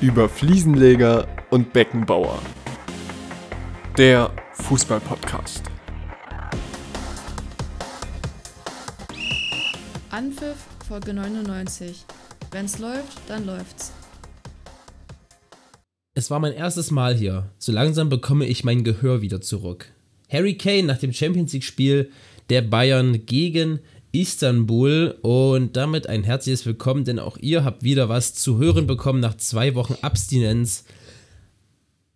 über Fliesenleger und Beckenbauer. Der Fußball-Podcast. Anpfiff Folge 99. Wenn's läuft, dann läuft's. Es war mein erstes Mal hier. So langsam bekomme ich mein Gehör wieder zurück. Harry Kane nach dem Champions League-Spiel der Bayern gegen Istanbul und damit ein herzliches Willkommen, denn auch ihr habt wieder was zu hören bekommen nach zwei Wochen Abstinenz.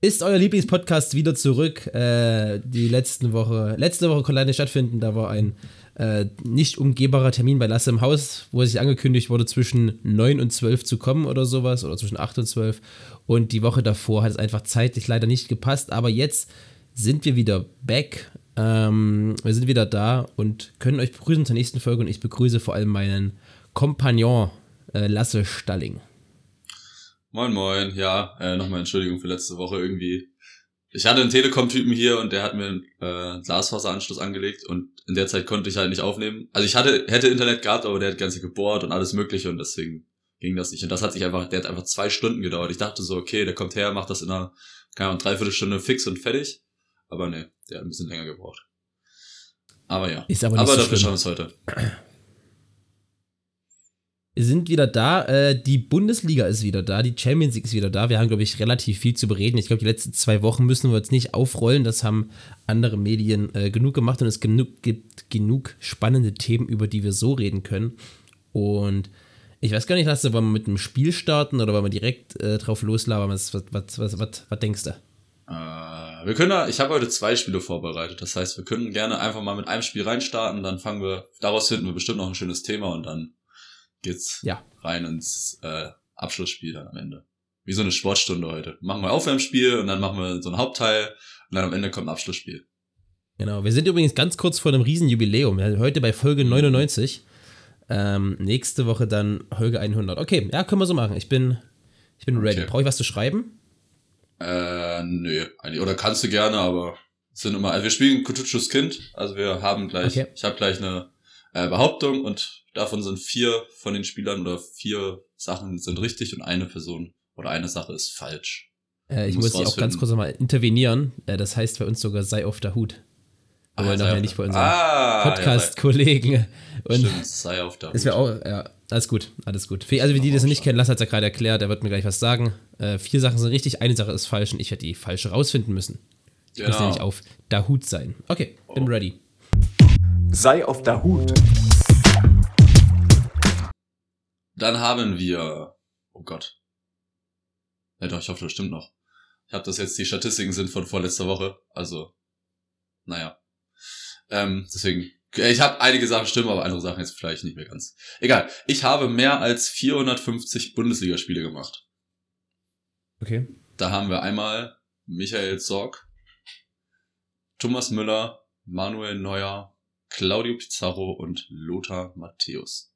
Ist euer Lieblingspodcast wieder zurück? Äh, die letzten Woche, letzte Woche konnte leider stattfinden, da war ein äh, nicht umgehbarer Termin bei Lasse im Haus, wo sich angekündigt wurde, zwischen 9 und 12 zu kommen oder sowas, oder zwischen 8 und 12. Und die Woche davor hat es einfach zeitlich leider nicht gepasst, aber jetzt sind wir wieder back ähm, wir sind wieder da und können euch begrüßen zur nächsten Folge und ich begrüße vor allem meinen Kompagnon äh, Lasse Stalling. Moin, moin. Ja, äh, nochmal Entschuldigung für letzte Woche irgendwie. Ich hatte einen Telekom-Typen hier und der hat mir einen äh, Glasfaseranschluss angelegt und in der Zeit konnte ich halt nicht aufnehmen. Also ich hatte, hätte Internet gehabt, aber der hat ganze gebohrt und alles mögliche und deswegen ging das nicht. Und das hat sich einfach, der hat einfach zwei Stunden gedauert. Ich dachte so, okay, der kommt her, macht das in einer, keine Ahnung, dreiviertel Stunde fix und fertig. Aber ne, der hat ein bisschen länger gebraucht. Aber ja. Ist aber nicht aber so dafür schauen wir es heute. Wir sind wieder da. Äh, die Bundesliga ist wieder da. Die Champions League ist wieder da. Wir haben, glaube ich, relativ viel zu bereden. Ich glaube, die letzten zwei Wochen müssen wir jetzt nicht aufrollen. Das haben andere Medien äh, genug gemacht und es genug, gibt genug spannende Themen, über die wir so reden können. Und ich weiß gar nicht, Lasse, wollen wir mit einem Spiel starten oder wollen wir direkt äh, drauf loslabern? Was, was, was, was, was, was denkst du? Äh, wir können da, ich habe heute zwei Spiele vorbereitet. Das heißt, wir können gerne einfach mal mit einem Spiel reinstarten, dann fangen wir, daraus finden wir bestimmt noch ein schönes Thema und dann geht's ja. rein ins äh, Abschlussspiel dann am Ende. Wie so eine Sportstunde heute. Machen wir Aufwärmspiel und dann machen wir so ein Hauptteil und dann am Ende kommt ein Abschlussspiel. Genau, wir sind übrigens ganz kurz vor einem Riesenjubiläum. Heute bei Folge 99. Ähm, nächste Woche dann Folge 100. Okay, ja, können wir so machen. Ich bin, ich bin ready. Okay. Brauche ich was zu schreiben? Äh, nö. Oder kannst du gerne, aber sind immer, also wir spielen Kutuchus Kind, also wir haben gleich, okay. ich habe gleich eine äh, Behauptung und davon sind vier von den Spielern oder vier Sachen sind richtig und eine Person oder eine Sache ist falsch. Äh, ich muss dich auch ganz kurz nochmal intervenieren. Äh, das heißt bei uns sogar sei auf der Hut. Aber ah, nachher nicht bei unseren ah, Podcast-Kollegen. Ja, Stimmt, sei auf der Hut. Das wäre auch, ja, alles gut, alles gut. Also, wie die das nicht kennen, Lass hat es ja gerade erklärt, er wird mir gleich was sagen. Äh, vier Sachen sind richtig, eine Sache ist falsch und ich werde die falsche rausfinden müssen. Ich genau. muss nämlich auf der Hut sein. Okay, oh. bin ready. Sei auf der Hut. Dann haben wir. Oh Gott. Ja doch, ich hoffe, das stimmt noch. Ich habe das jetzt, die Statistiken sind von vorletzter Woche. Also, naja. Ähm, deswegen ich habe einige Sachen stimmen, aber andere Sachen jetzt vielleicht nicht mehr ganz. Egal. Ich habe mehr als 450 Bundesligaspiele gemacht. Okay. Da haben wir einmal Michael Sorg, Thomas Müller, Manuel Neuer, Claudio Pizarro und Lothar Matthäus.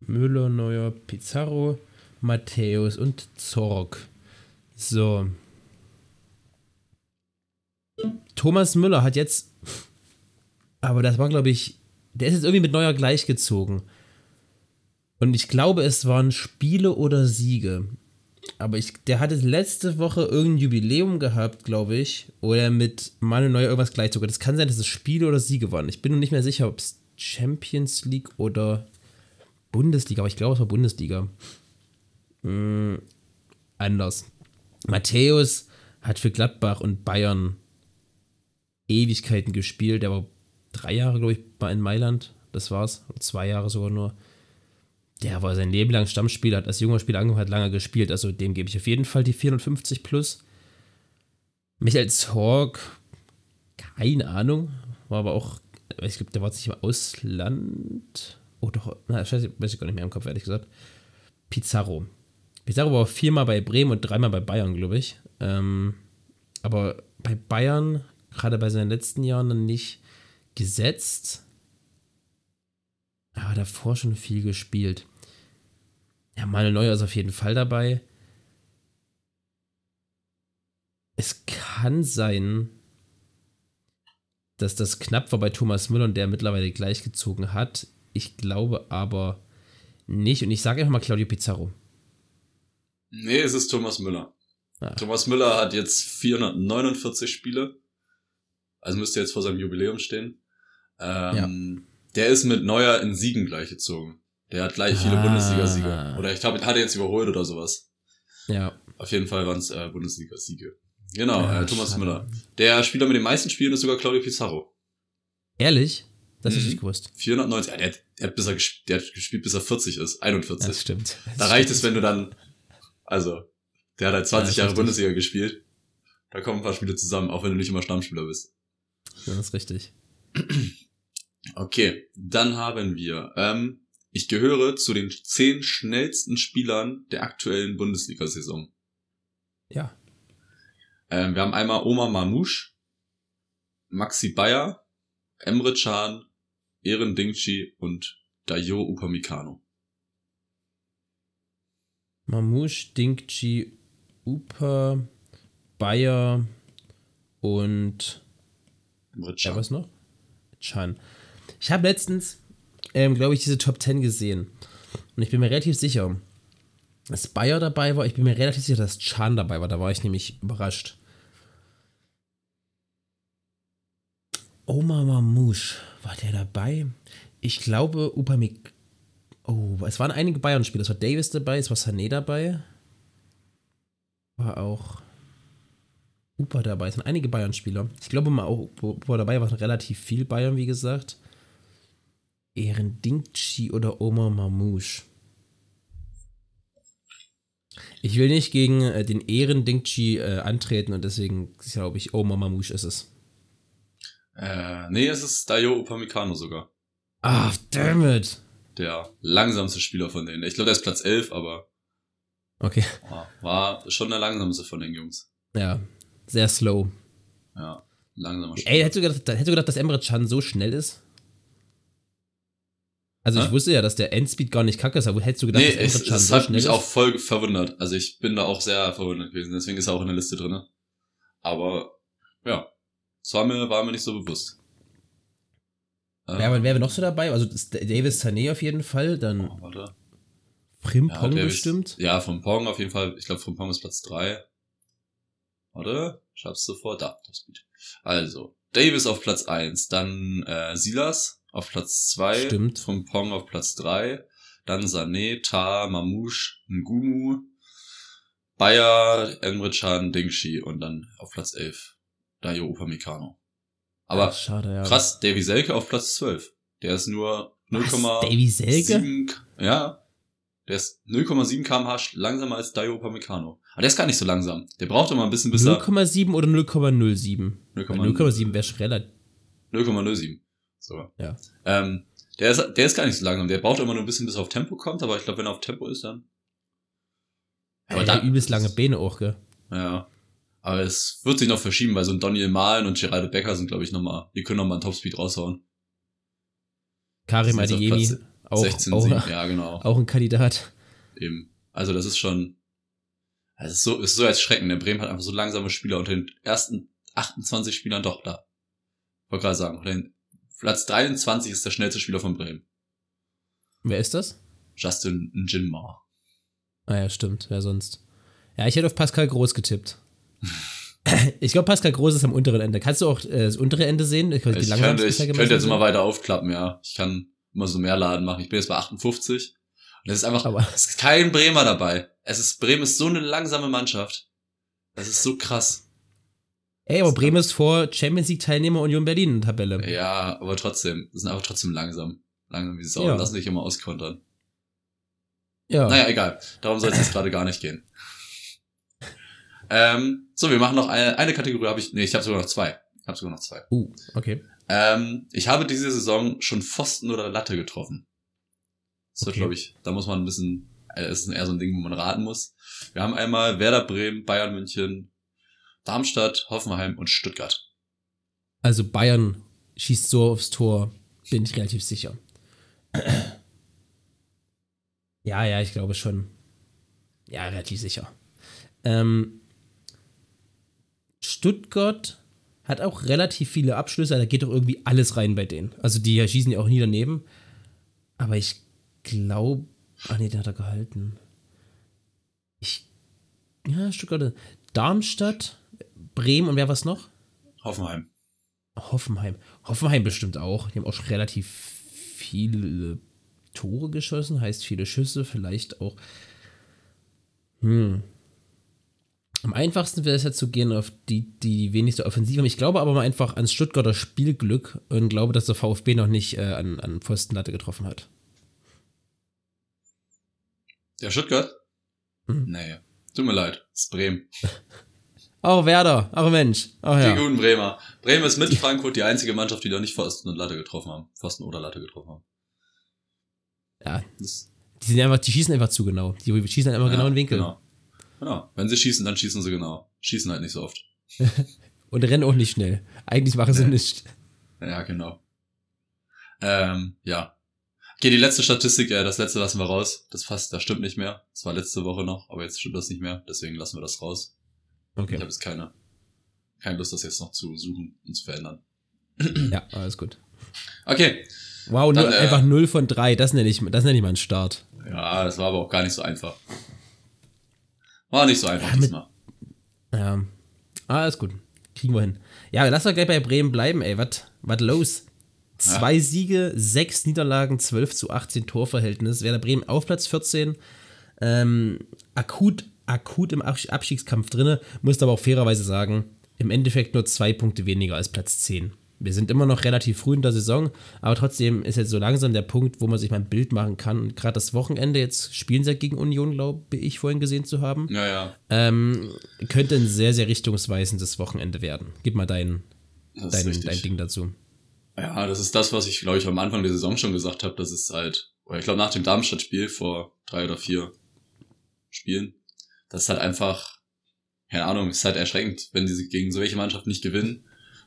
Müller, Neuer, Pizarro, Matthäus und Zorg. So, Thomas Müller hat jetzt, aber das war, glaube ich, der ist jetzt irgendwie mit Neuer gleichgezogen. Und ich glaube, es waren Spiele oder Siege. Aber ich, der hatte letzte Woche irgendein Jubiläum gehabt, glaube ich, oder mit Manuel Neuer irgendwas gleichzogen. Das kann sein, dass es Spiele oder Siege waren. Ich bin noch nicht mehr sicher, ob es Champions League oder Bundesliga, aber ich glaube, es war Bundesliga. Hm, anders. Matthäus hat für Gladbach und Bayern Ewigkeiten gespielt. Der war drei Jahre, glaube ich, mal in Mailand. Das war's. Zwei Jahre sogar nur. Der war sein Leben lang Stammspieler, hat als junger Spieler angefangen, hat lange gespielt. Also dem gebe ich auf jeden Fall die 450 plus. Michael Zorg, keine Ahnung. War aber auch, ich glaube, der war jetzt nicht im Ausland. Oh doch, na, scheiße, weiß ich gar nicht mehr im Kopf, ehrlich gesagt. Pizarro. Pizarro war viermal bei Bremen und dreimal bei Bayern, glaube ich. Ähm, aber bei Bayern gerade bei seinen letzten Jahren dann nicht gesetzt. Aber davor schon viel gespielt. Ja, Manuel Neuer ist auf jeden Fall dabei. Es kann sein, dass das knapp war bei Thomas Müller und der mittlerweile gleichgezogen hat. Ich glaube aber, nicht und ich sage einfach mal Claudio Pizarro. Nee, es ist Thomas Müller. Ah. Thomas Müller hat jetzt 449 Spiele. Also müsste jetzt vor seinem Jubiläum stehen. Ähm, Der ist mit Neuer in Siegen gleichgezogen. Der hat gleich viele Ah. Bundesliga-Siege. Oder ich glaube, hat er jetzt überholt oder sowas. Ja. Auf jeden Fall waren es äh, Bundesliga-Siege. Genau, Ja, äh, Thomas schade. Müller. Der Spieler mit den meisten Spielen ist sogar Claudio Pizarro. Ehrlich? Das Mhm. nicht gewusst. 490. Ja, der, hat- der, hat bis er, der hat gespielt, bis er 40 ist. 41. Das stimmt. Das Da reicht stimmt. es, wenn du dann, also, der hat halt 20 Ja, Jahre. Bundesliga gespielt. Da kommen ein paar Spiele zusammen, auch wenn du nicht immer Stammspieler bist. Das ist richtig. Okay, dann haben wir, ähm, ich gehöre zu den 10 schnellsten Spielern der aktuellen Bundesliga-Saison. Ja. Ähm, wir haben einmal Omar Mamouche, Maxi Bayer, Emre Can, Eren Dingchi und Dayo Upamecano. Mamouche, Dingchi, Upa, Bayer und Emre ja, was noch? Chan. Ich habe letztens, ähm, glaube ich, diese Top 10 gesehen. Und ich bin mir relativ sicher, dass Bayer dabei war. Ich bin mir relativ sicher, dass Chan dabei war. Da war ich nämlich überrascht. Omar Mamouche, war der dabei? Ich glaube, Upamik. Oh, es waren einige Bayern-Spieler. Es war Davis dabei, es war Sané dabei. War auch Upa dabei. Es sind einige Bayern-Spieler. Ich glaube mal auch, Upa dabei war, relativ viel Bayern, wie gesagt. Ehren Dingchi oder Omar Mamouche. Ich will nicht gegen äh, den Ehren Dingchi äh, antreten und deswegen glaube ich, Omar Mamouche ist es. Äh, nee, es ist Dayo Upamecano sogar. Ah, damn it. Der langsamste Spieler von denen. Ich glaube, der ist Platz 11, aber Okay, war, war schon der langsamste von den Jungs. ja, sehr slow. Ja, langsamer Ey, hättest du gedacht, hättest du gedacht dass Emre Can so schnell ist? Also ich Hä? wusste ja, dass der Endspeed gar nicht kacke ist, aber hättest du gedacht, Nee, dass es, Emre Can es so hat schnell mich ist? auch voll verwundert. Also ich bin da auch sehr verwundert gewesen. Deswegen ist er auch in der Liste drinne. Aber ja, das war mir, war mir nicht so bewusst. Äh, Ja, aber wer wäre noch so dabei? Also Davis Sané auf jeden Fall, dann oh. Frimpong Davis- bestimmt. Ja, von Pong auf jeden Fall. Ich glaube, von Pong ist Platz 3. Warte, ich hab's sofort. Da, das Speed. Also, Davis auf Platz 1, dann äh, Silas auf Platz 2. Stimmt. Von Pong auf Platz 3. Dann Sané, Ta, Mamouche, Ngumu, Bayer, Emre Can, Dingshi und dann auf Platz 11 Dayo Upamecano. Aber Ach, schade, ja. krass, Davy Selke auf Platz 12. Der ist nur 0, Was? Davy Selke? 7, ja. Der ist 0,7 kmh langsamer als Dayo Upamecano. Aber der ist gar nicht so langsam. Der braucht immer ein bisschen, bis er 0,7 oder 0,07? 0,07 0,7 wäre schon relativ. 0,07. So. Ja. Ähm, der ist, der ist gar nicht so langsam. Der braucht immer nur ein bisschen, bis er auf Tempo kommt. Aber ich glaube, wenn er auf Tempo ist, dann. Aber der hat übelst lange Beine auch, gell? Ja. Aber es wird sich noch verschieben, weil so ein Daniel Mahlen und Geraldo Becker sind, glaube ich, nochmal, die können nochmal einen Topspeed raushauen. Karim Adeyemi, auch, 16, auch, 7. Ja, genau. auch ein Kandidat. Eben. Also das ist schon, also es ist so, ist so als Schrecken. Der Bremen hat einfach so langsame Spieler unter den ersten 28 Spielern doch da. Wollte gerade sagen, Platz 23 ist der schnellste Spieler von Bremen. Wer ist das? Justin Njinmar. Ah ja, stimmt. Wer sonst? Ja, ich hätte auf Pascal Groß getippt. ich glaube, Pascal Groß ist am unteren Ende. Kannst du auch äh, das untere Ende sehen? Ich, die Ich könnte, ich könnte jetzt immer weiter aufklappen, ja. Ich kann immer so mehr Laden machen. Ich bin jetzt bei 58. Und es ist einfach, Aber- es ist kein Bremer dabei. Es ist, Bremen ist so eine langsame Mannschaft. Das ist so krass. Ey, aber Bremen ist vor Champions League Teilnehmer Union Berlin Tabelle. Ja, aber trotzdem, sind einfach trotzdem langsam. Langsam wie Sau. Ja. Lassen sich immer auskontern. Ja. Naja, egal. Darum soll es jetzt gerade gar nicht gehen. Ähm, so, wir machen noch eine, eine Kategorie, habe ich, nee, ich habe sogar noch zwei. Ich habe sogar noch zwei. Uh, okay. Ähm, ich habe diese Saison schon Pfosten oder Latte getroffen. Das wird, Okay. glaube ich, da muss man ein bisschen, äh, ist eher so ein Ding, wo man raten muss. Wir haben einmal Werder Bremen, Bayern München, Darmstadt, Hoffenheim und Stuttgart. Also Bayern schießt so aufs Tor, bin ich relativ sicher. Ja, ja, ich glaube schon. Ja, relativ sicher. Ähm, Stuttgart hat auch relativ viele Abschlüsse, da geht doch irgendwie alles rein bei denen. Also die schießen ja auch nie daneben. Aber ich glaube, Ach nee, den hat er gehalten. Ich. Ja, Stuttgart. Darmstadt, Bremen und wer was noch? Hoffenheim. Hoffenheim. Hoffenheim bestimmt auch. Die haben auch schon relativ viele Tore geschossen, heißt viele Schüsse, vielleicht auch. Hm. Am einfachsten wäre es jetzt zu gehen auf die, die wenigste Offensive. Ich glaube aber mal einfach ans Stuttgarter Spielglück und glaube, dass der VfB noch nicht äh, an, an Pfostenlatte getroffen hat. Ja, Stuttgart? Hm. Nee. Tut mir leid. Das ist Bremen. Auch Werder, auch Mensch. Die ja. guten Bremer. Bremen ist mit Frankfurt die einzige Mannschaft, die da nicht Pfosten und Latte getroffen haben. Pfosten oder Latte getroffen haben. ja. Das, Die, sind einfach, die schießen einfach zu genau. Die schießen dann immer genau in den Winkel. Genau. Genau. Wenn sie schießen, dann schießen sie genau. Schießen halt nicht so oft. Und rennen auch nicht schnell. Eigentlich machen sie Nee. nichts. Ja, genau. Ähm, ja. Okay, die letzte Statistik, ja, das letzte lassen wir raus. Das fast, das stimmt nicht mehr. Das war letzte Woche noch, aber jetzt stimmt das nicht mehr. Deswegen lassen wir das raus. Ich Okay. habe jetzt keine, keine Lust, das jetzt noch zu suchen und zu verändern. Ja, alles gut. Okay. Wow, nur Dann, äh, einfach 0 von 3. Das nenne ich, das nenne ich mal einen Start. Ja, das war aber auch gar nicht so einfach. War nicht so einfach Ja, mit- diesmal. Ja. Alles gut. Kriegen wir hin. Ja, lass doch gleich bei Bremen bleiben, ey. Was los? Zwei Siege, sechs Niederlagen, 12 zu 18 Torverhältnis. Werder Bremen auf Platz 14. Ähm, akut, akut im Abs- Abstiegskampf drinne. Muss aber auch fairerweise sagen, im Endeffekt nur zwei Punkte weniger als Platz 10. Wir sind immer noch relativ früh in der Saison, aber trotzdem ist jetzt so langsam der Punkt, wo man sich mal ein Bild machen kann. Und gerade das Wochenende, jetzt spielen sie ja gegen Union, glaube ich, vorhin gesehen zu haben. Ja, ja. Ähm, könnte ein sehr, sehr richtungsweisendes Wochenende werden. Gib mal dein, dein, dein Ding dazu. Ja, das ist das, was ich, glaube ich, am Anfang der Saison schon gesagt habe. Das ist halt, oder ich glaube nach dem Darmstadt-Spiel vor drei oder vier Spielen, das ist halt einfach, keine Ahnung, ist halt erschreckend, wenn die gegen so welche Mannschaft nicht gewinnen.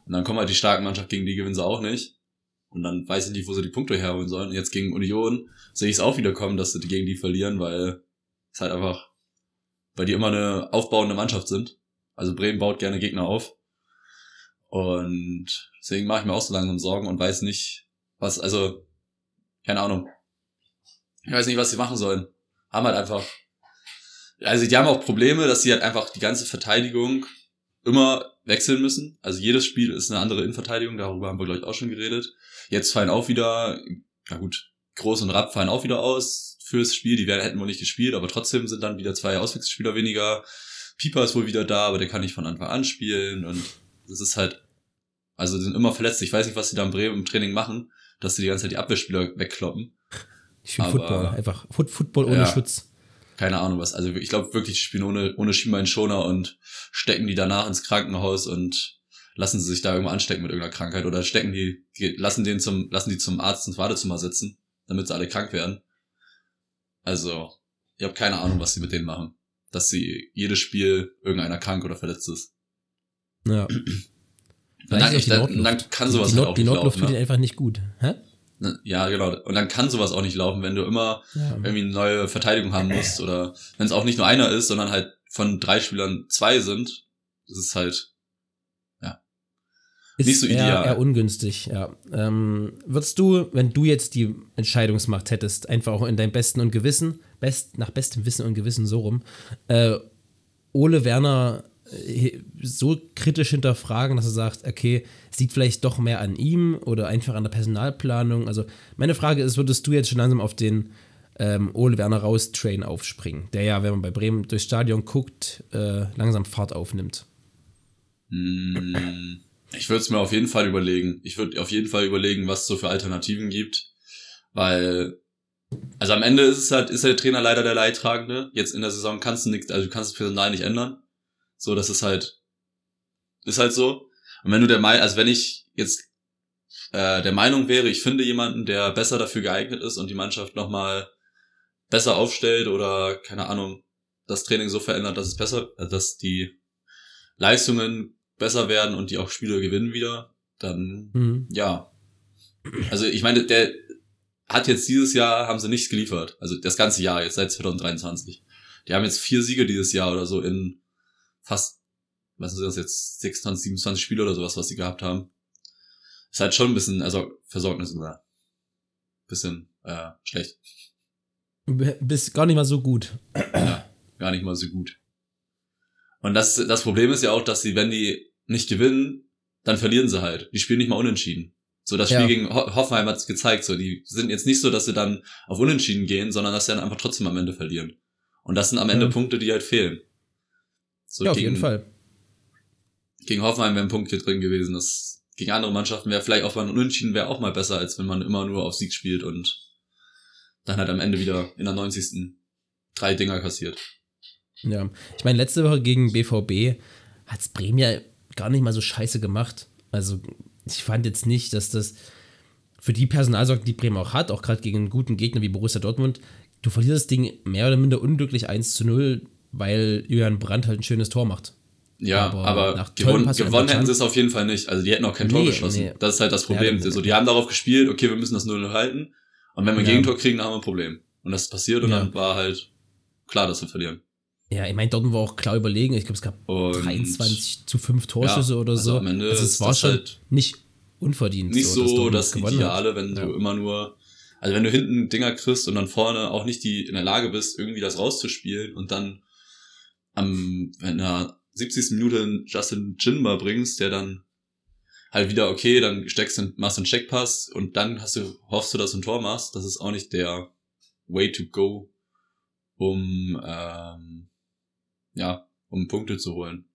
Und dann kommen halt die starken Mannschaften, gegen die gewinnen sie auch nicht. Und dann weiß ich nicht, wo sie die Punkte herholen sollen. Und jetzt gegen Union sehe ich es auch wieder kommen, dass sie gegen die verlieren, weil es halt einfach, weil die immer eine aufbauende Mannschaft sind. Also Bremen baut gerne Gegner auf. Und deswegen mache ich mir auch so langsam Sorgen und weiß nicht, was, also, keine Ahnung. Ich weiß nicht, was sie machen sollen. Haben halt einfach, also die haben auch Probleme, dass sie halt einfach die ganze Verteidigung immer wechseln müssen. Also jedes Spiel ist eine andere Innenverteidigung, darüber haben wir, glaube ich, auch schon geredet. Jetzt fallen auch wieder, na gut, Groß und Rapp fallen auch wieder aus fürs Spiel. Die werden, hätten wohl nicht gespielt, aber trotzdem sind dann wieder zwei Auswechselspieler weniger. Pieper ist wohl wieder da, aber der kann nicht von Anfang an spielen und das ist halt, also sind immer verletzt. Ich weiß nicht, was sie da in Bremen im Training machen, dass sie die ganze Zeit die Abwehrspieler wegkloppen. Ich spiele Aber- Football. Einfach Foot Football ohne Ja. Schutz. Keine Ahnung was. Also ich glaube wirklich, die spielen ohne, ohne Schienbeinschoner und stecken die danach ins Krankenhaus und lassen sie sich da irgendwo anstecken mit irgendeiner Krankheit oder stecken die, lassen den zum, lassen die zum Arzt ins Wartezimmer sitzen, damit sie alle krank werden. Also, ich habe keine Ahnung, was sie mit denen machen. Dass sie jedes Spiel irgendeiner krank oder verletzt ist. Ja. Dann, dann, dann kann sowas die, halt Nord, auch die laufen. tut Ne? einfach nicht gut. Hä? Ja, genau. Und dann kann sowas auch nicht laufen, wenn du immer Ja. irgendwie eine neue Verteidigung haben musst oder wenn es auch nicht nur einer ist, sondern halt von drei Spielern zwei sind, das ist halt Ist nicht so eher, ideal. eher ungünstig, ja. Ähm, würdest du, wenn du jetzt die Entscheidungsmacht hättest, einfach auch in deinem besten und Gewissen, best, nach bestem Wissen und Gewissen so rum, äh, Ole Werner so kritisch hinterfragen, dass du sagst, okay, es liegt vielleicht doch mehr an ihm oder einfach an der Personalplanung. Also meine Frage ist, würdest du jetzt schon langsam auf den ähm, Ole Werner raus Train aufspringen, der ja, wenn man bei Bremen durchs Stadion guckt, äh, langsam Fahrt aufnimmt? Mm, Ich würde es mir auf jeden Fall überlegen. Ich würde auf jeden Fall überlegen, was es so für Alternativen gibt, weil also am Ende ist es halt ist der Trainer leider der Leidtragende. Jetzt in der Saison kannst du nichts, also du kannst das Personal nicht ändern. So, das ist halt ist halt so. Und wenn du der Meinung, also wenn ich jetzt äh, der Meinung wäre, ich finde jemanden, der besser dafür geeignet ist und die Mannschaft nochmal besser aufstellt oder keine Ahnung, das Training so verändert, dass es besser, äh, dass die Leistungen besser werden und die auch Spiele gewinnen wieder, dann Mhm. ja. Also ich meine, der hat jetzt dieses Jahr, haben sie nichts geliefert. Also das ganze Jahr, jetzt seit 2023. Die haben jetzt vier Siege dieses Jahr oder so in fast, was ist das jetzt, 26, 27 Spiele oder sowas, was sie gehabt haben. Ist halt schon ein bisschen, also Versorgnis oder bisschen äh, schlecht. Bist gar nicht mal so gut. Ja, gar nicht mal so gut. Und das, das Problem ist ja auch, dass sie, wenn die nicht gewinnen, dann verlieren sie halt. Die spielen nicht mal unentschieden. So, das Spiel Ja. gegen Ho Hoffenheim hat es gezeigt. So, die sind jetzt nicht so, dass sie dann auf Unentschieden gehen, sondern dass sie dann einfach trotzdem am Ende verlieren. Und das sind am Ende Ja. Punkte, die halt fehlen. So, ja, auf gegen, jeden Fall. Gegen Hoffenheim wäre ein Punkt hier drin gewesen. Das gegen andere Mannschaften wäre vielleicht auch mal ein Unentschieden wäre auch mal besser, als wenn man immer nur auf Sieg spielt und dann halt am Ende wieder in der 90. drei Dinger kassiert. Ja. Ich meine, letzte Woche gegen BVB hat's Bremen ja gar nicht mal so scheiße gemacht. Also, ich fand jetzt nicht, dass das für die Personalsorgen, die Bremen auch hat, auch gerade gegen einen guten Gegner wie Borussia Dortmund, du verlierst das Ding mehr oder minder unglücklich 1 zu 0, weil Julian Brandt halt ein schönes Tor macht. Ja, Aber aber, gewonnen, Pass- gewonnen hätten sie es auf jeden Fall nicht. Also die hätten auch kein Tor Nee, geschossen. nee. Das ist halt das Problem. Ja, so, die haben darauf gespielt, okay, wir müssen das 0-0 halten. Und wenn wir ein Ja. Gegentor kriegen, dann haben wir ein Problem. Und das ist passiert und Ja. dann war halt klar, dass wir verlieren. Ja, ich meine, Dortmund war auch klar überlegen. Ich glaube, es gab Und 23 zu 5 Torschüsse Ja, oder also so. am Ende also es war schon halt nicht unverdient. nicht dass so Dortmund das hat. Ideale, wenn du immer nur, also wenn du hinten Dinger kriegst und dann vorne auch nicht die in der Lage bist, irgendwie das rauszuspielen und dann am, wenn er 70. Minute Justin Jinba bringst, der dann halt wieder, okay, dann steckst du, machst du einen Checkpass und dann hast du, hoffst du, dass du ein Tor machst. Das ist auch nicht der way to go, um, ähm, ja, um Punkte zu holen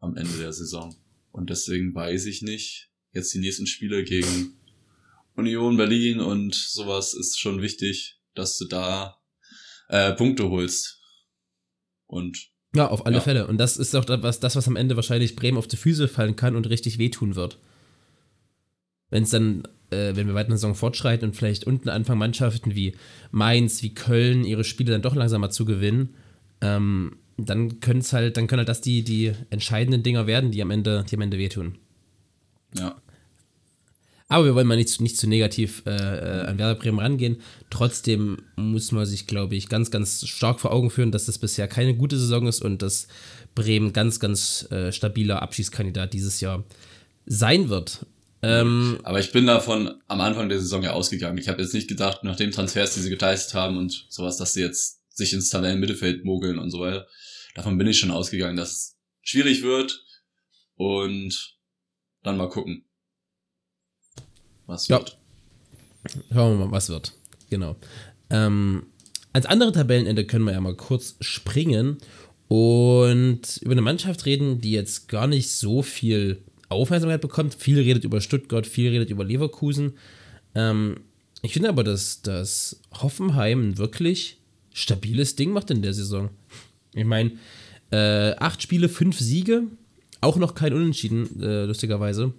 am Ende der Saison. Und deswegen weiß ich nicht, jetzt die nächsten Spiele gegen Union Berlin und sowas ist schon wichtig, dass du da äh, Punkte holst. Und Ja, auf alle Ja. Fälle. Und das ist auch das, was- das, was am Ende wahrscheinlich Bremen auf die Füße fallen kann und richtig wehtun wird. Wenn es dann, äh, wenn wir weiter in der Saison fortschreiten und vielleicht unten anfangen, Mannschaften wie Mainz, wie Köln ihre Spiele dann doch langsamer zu gewinnen, ähm, dann können es halt, dann können halt das die, die entscheidenden Dinger werden, die am Ende, die am Ende wehtun. ja, Aber wir wollen mal nicht zu, nicht zu negativ äh, äh, an Werder Bremen rangehen. Trotzdem muss man sich, glaube ich, ganz, ganz stark vor Augen führen, dass das bisher keine gute Saison ist und dass Bremen ganz, ganz äh, stabiler Abschiedskandidat dieses Jahr sein wird. Ähm, aber ich bin davon am Anfang der Saison ja ausgegangen. Ich habe jetzt nicht gedacht, nach dem Transfers, die sie geleistet haben und sowas, dass sie jetzt sich ins Tabellenmittelfeld mogeln und so weiter. Davon bin ich schon ausgegangen, dass es schwierig wird und dann mal gucken, was Ja. wird. Schauen wir mal, was wird. Genau. Ähm, als andere Tabellenende können wir ja mal kurz springen und über eine Mannschaft reden, die jetzt gar nicht so viel Aufmerksamkeit bekommt. Viel redet über Stuttgart, viel redet über Leverkusen. Ähm, ich finde aber, dass, dass Hoffenheim ein wirklich stabiles Ding macht in der Saison. Ich meine, äh, acht Spiele, fünf Siege, auch noch kein Unentschieden, äh, lustigerweise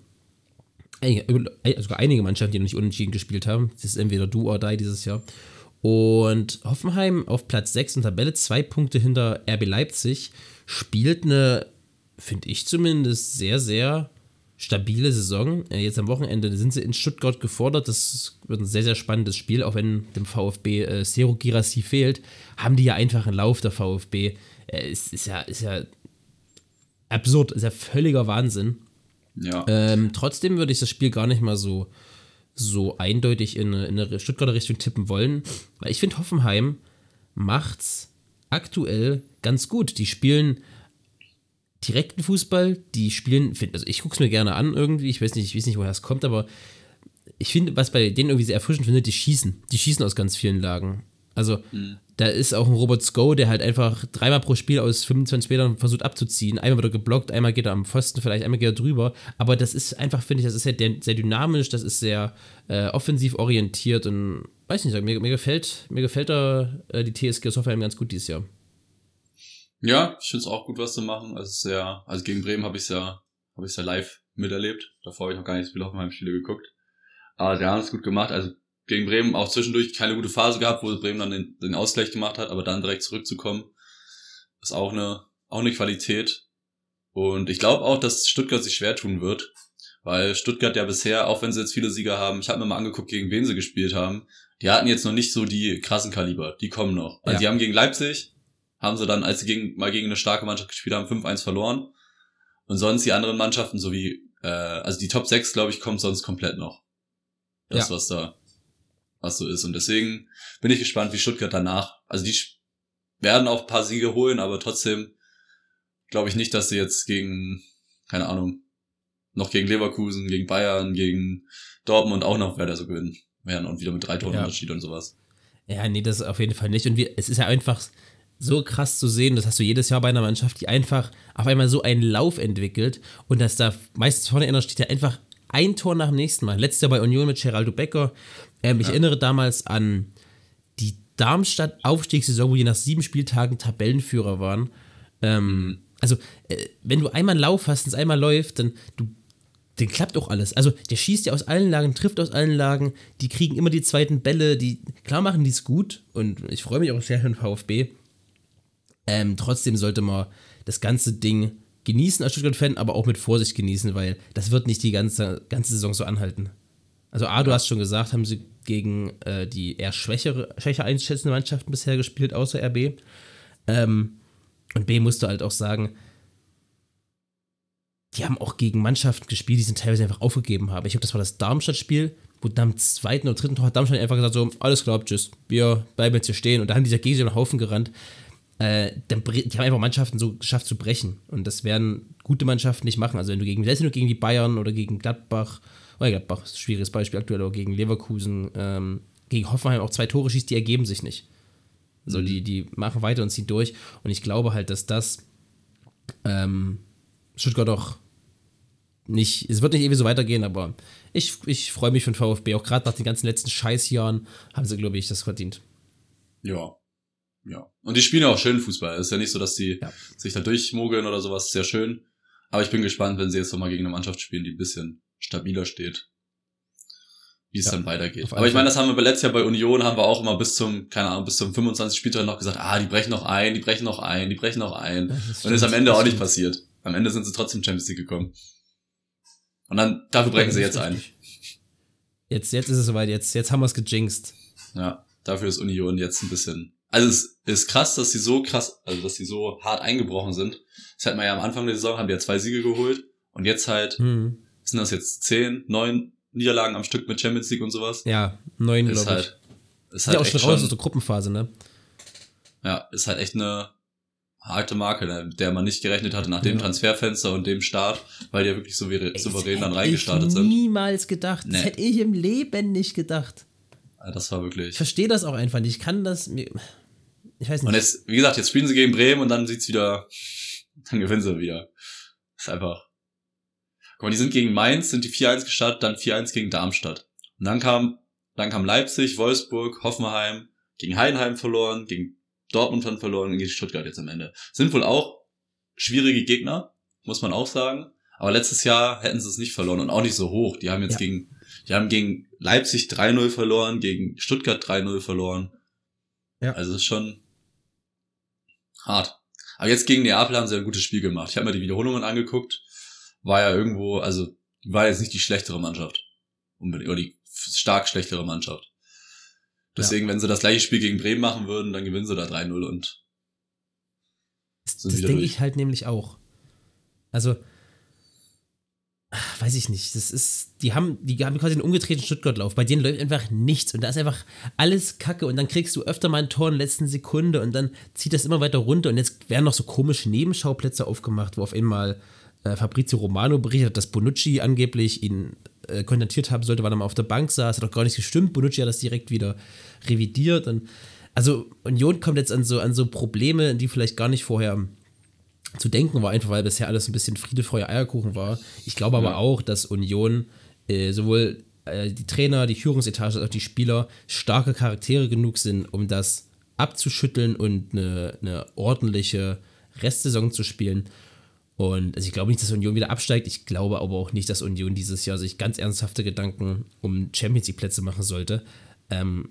einige, äh, sogar einige Mannschaften, die noch nicht unentschieden gespielt haben. Das ist entweder do or die dieses Jahr. Und Hoffenheim auf Platz 6 in Tabelle, zwei Punkte hinter RB Leipzig, spielt eine, finde ich zumindest, sehr, sehr stabile Saison. Äh, Jetzt am Wochenende sind sie in Stuttgart gefordert. Das wird ein sehr, sehr spannendes Spiel, auch wenn dem VfB äh, Sero Girassi fehlt. Haben die ja einfach einen Lauf, der VfB. Äh, ist, ist, ja, ist ja absurd, ist ja völliger Wahnsinn. Ja. Ähm, trotzdem würde ich das Spiel gar nicht mal so, so eindeutig in eine, in eine Stuttgarter Richtung tippen wollen, weil ich finde, Hoffenheim macht's aktuell ganz gut. Die spielen direkten Fußball, die spielen, also ich gucke es mir gerne an irgendwie, ich weiß nicht, ich weiß nicht, woher es kommt, aber ich finde, was bei denen irgendwie sehr erfrischend finde, die schießen. Die schießen aus ganz vielen Lagen. Also, da ist auch ein Robert Sko, der halt einfach dreimal pro Spiel aus 25 Metern versucht abzuziehen. Einmal wird er geblockt, einmal geht er am Pfosten, vielleicht einmal geht er drüber. Aber das ist einfach, finde ich, das ist sehr, sehr dynamisch, das ist sehr äh, offensiv orientiert und weiß nicht, mir, mir gefällt, mir gefällt da äh, die TSG Hoffenheim ganz gut dieses Jahr. Ja, ich finde es auch gut, was zu machen. Also sehr, also gegen Bremen habe ich es ja, habe ich ja live miterlebt. Davor habe ich noch gar nicht so viel auf meinem Spiele geguckt. Aber sie haben es gut gemacht. Also gegen Bremen auch zwischendurch keine gute Phase gehabt, wo Bremen dann den, den Ausgleich gemacht hat, aber dann direkt zurückzukommen, ist auch eine, auch eine Qualität. Und ich glaube auch, dass Stuttgart sich schwer tun wird, weil Stuttgart ja bisher, auch wenn sie jetzt viele Sieger haben, ich habe mir mal angeguckt, gegen wen sie gespielt haben, die hatten jetzt noch nicht so die krassen Kaliber. Die kommen noch. Also Ja. die haben gegen Leipzig, haben sie dann, als sie gegen, mal gegen eine starke Mannschaft gespielt haben, 5-1 verloren. Und sonst die anderen Mannschaften, so wie, äh, also die Top 6, glaube ich, kommt sonst komplett noch. Das, Ja. was da was so ist. Und deswegen bin ich gespannt, wie Stuttgart danach, also die werden auch ein paar Siege holen, aber trotzdem glaube ich nicht, dass sie jetzt gegen, keine Ahnung, noch gegen Leverkusen, gegen Bayern, gegen Dortmund auch noch Werder so gewinnen werden und wieder mit drei Toren Ja. Unterschied und sowas. Ja, nee, das auf jeden Fall nicht. Und wir, es ist ja einfach so krass zu sehen, das hast du jedes Jahr bei einer Mannschaft, die einfach auf einmal so einen Lauf entwickelt und dass da meistens vorne einer steht ja einfach ein Tor nach dem nächsten Mal. Letztes Jahr bei Union mit Geraldo Becker. Ähm, ich erinnere damals an die Darmstadt-Aufstiegssaison, wo die nach sieben Spieltagen Tabellenführer waren. Ähm, also, äh, wenn du einmal einen Lauf hast und es einmal läuft, dann du den klappt auch alles. Also der schießt ja aus allen Lagen, trifft aus allen Lagen, die kriegen immer die zweiten Bälle, die, klar machen die es gut und ich freue mich auch sehr für den VfB. Ähm, trotzdem sollte man das ganze Ding genießen als Stuttgart-Fan, aber auch mit Vorsicht genießen, weil das wird nicht die ganze, ganze Saison so anhalten. Also A, du hast schon gesagt, haben sie gegen äh, die eher schwächere, schwächer einschätzende Mannschaften bisher gespielt, außer RB. Ähm, und B, musst du halt auch sagen, die haben auch gegen Mannschaften gespielt, die sie teilweise einfach aufgegeben haben. Ich glaube, das war das Darmstadt-Spiel, wo dann am zweiten oder dritten Tor hat Darmstadt einfach gesagt, so, alles klar, tschüss, wir bleiben jetzt hier stehen. Und da haben die dagegen über den Haufen gerannt. Äh, dann, die haben einfach Mannschaften so geschafft zu brechen. Und das werden gute Mannschaften nicht machen. Also wenn du gegen, selbst wenn du gegen die Bayern oder gegen Gladbach, oder Gladbach ist ein schwieriges Beispiel aktuell, oder gegen Leverkusen, ähm, gegen Hoffenheim auch zwei Tore schießt, die ergeben sich nicht. Also die, die machen weiter und ziehen durch. Und ich glaube halt, dass das ähm, Stuttgart auch nicht, es wird nicht ewig so weitergehen, aber ich, ich freue mich für den VfB. Auch gerade nach den ganzen letzten Scheißjahren haben sie, glaube ich, das verdient. Ja. Ja. Und die spielen ja auch schön Fußball. Es ist ja nicht so, dass die Ja. sich da durchmogeln oder sowas. Sehr schön. Aber ich bin gespannt, wenn sie jetzt nochmal gegen eine Mannschaft spielen, die ein bisschen stabiler steht. Wie es Ja, dann weitergeht. Aber ich meine, das haben wir bei letztes Jahr bei Union, haben wir auch immer bis zum, keine Ahnung, bis zum 25 Spieltag noch gesagt, ah, die brechen noch ein, die brechen noch ein, die brechen noch ein. das Und ist am stimmt, Ende auch nicht stimmt. passiert. Am Ende sind sie trotzdem Champions League gekommen. Und dann, dafür brechen sie jetzt ein. Jetzt, jetzt ist es soweit, jetzt, jetzt haben wir es gejinxt. Ja, dafür ist Union jetzt ein bisschen. Also es ist krass, dass sie so krass, also dass sie so hart eingebrochen sind. Das hat man ja am Anfang der Saison, haben die ja zwei Siege geholt. Und jetzt halt, Hm. Sind das jetzt zehn, neun Niederlagen am Stück mit Champions League und sowas. Ja, neun, glaube ich. halt, ist Sind ja halt auch schon raus aus der Gruppenphase, ne? ja, ist halt echt eine harte Marke, ne, mit der man nicht gerechnet hatte nach dem Ja. Transferfenster und dem Start, weil die ja wirklich souverän, Das souverän dann hätte reingestartet ich sind. niemals gedacht. Das Nee. hätte ich im Leben nicht gedacht. Das war wirklich. Ich verstehe das auch einfach nicht. Ich kann das. Ich weiß nicht. Und jetzt, wie gesagt, jetzt spielen sie gegen Bremen und dann sieht's wieder, dann gewinnen sie wieder. ist einfach. Guck mal, die sind gegen Mainz, sind die 4-1 gestartet, dann 4-1 gegen Darmstadt. Und dann kam, dann kam Leipzig, Wolfsburg, Hoffenheim, gegen Heidenheim verloren, gegen Dortmund dann verloren und gegen Stuttgart jetzt am Ende. Sind wohl auch schwierige Gegner, muss man auch sagen. Aber letztes Jahr hätten sie es nicht verloren und auch nicht so hoch. Die haben jetzt Ja. gegen, die haben gegen Leipzig 3-0 verloren, gegen Stuttgart 3-0 verloren. Ja. Also es ist schon hart. Aber jetzt gegen Neapel haben sie ein gutes Spiel gemacht. Ich habe mir die Wiederholungen angeguckt. War ja irgendwo, also war jetzt nicht die schlechtere Mannschaft. Unbedingt, oder die stark schlechtere Mannschaft. Deswegen, wenn sie das gleiche Spiel gegen Bremen machen würden, dann gewinnen sie da 3-0 und Das, sind das denke ich halt nämlich auch. Also, weiß ich nicht. Das ist, die haben, die haben quasi einen umgedrehten Stuttgart-Lauf. Bei denen läuft einfach nichts und da ist einfach alles Kacke und dann kriegst du öfter mal ein Tor in der letzten Sekunde und dann zieht das immer weiter runter und jetzt werden noch so komische Nebenschauplätze aufgemacht, wo auf einmal Fabrizio Romano berichtet, dass Bonucci angeblich ihn äh, kontaktiert haben sollte, weil er mal auf der Bank saß. Hat doch gar nicht gestimmt. Bonucci hat das direkt wieder revidiert und also Union kommt jetzt an so, an so Probleme, die vielleicht gar nicht vorher zu denken war, einfach weil bisher alles ein bisschen Friede, Freude, Eierkuchen war. Ich glaube aber Ja. auch, dass Union äh, sowohl äh, die Trainer, die Führungsetage als auch die Spieler starke Charaktere genug sind, um das abzuschütteln und eine, eine ordentliche Restsaison zu spielen. Und also ich glaube nicht, dass Union wieder absteigt. Ich glaube aber auch nicht, dass Union dieses Jahr sich ganz ernsthafte Gedanken um Champions League Plätze machen sollte. Ähm,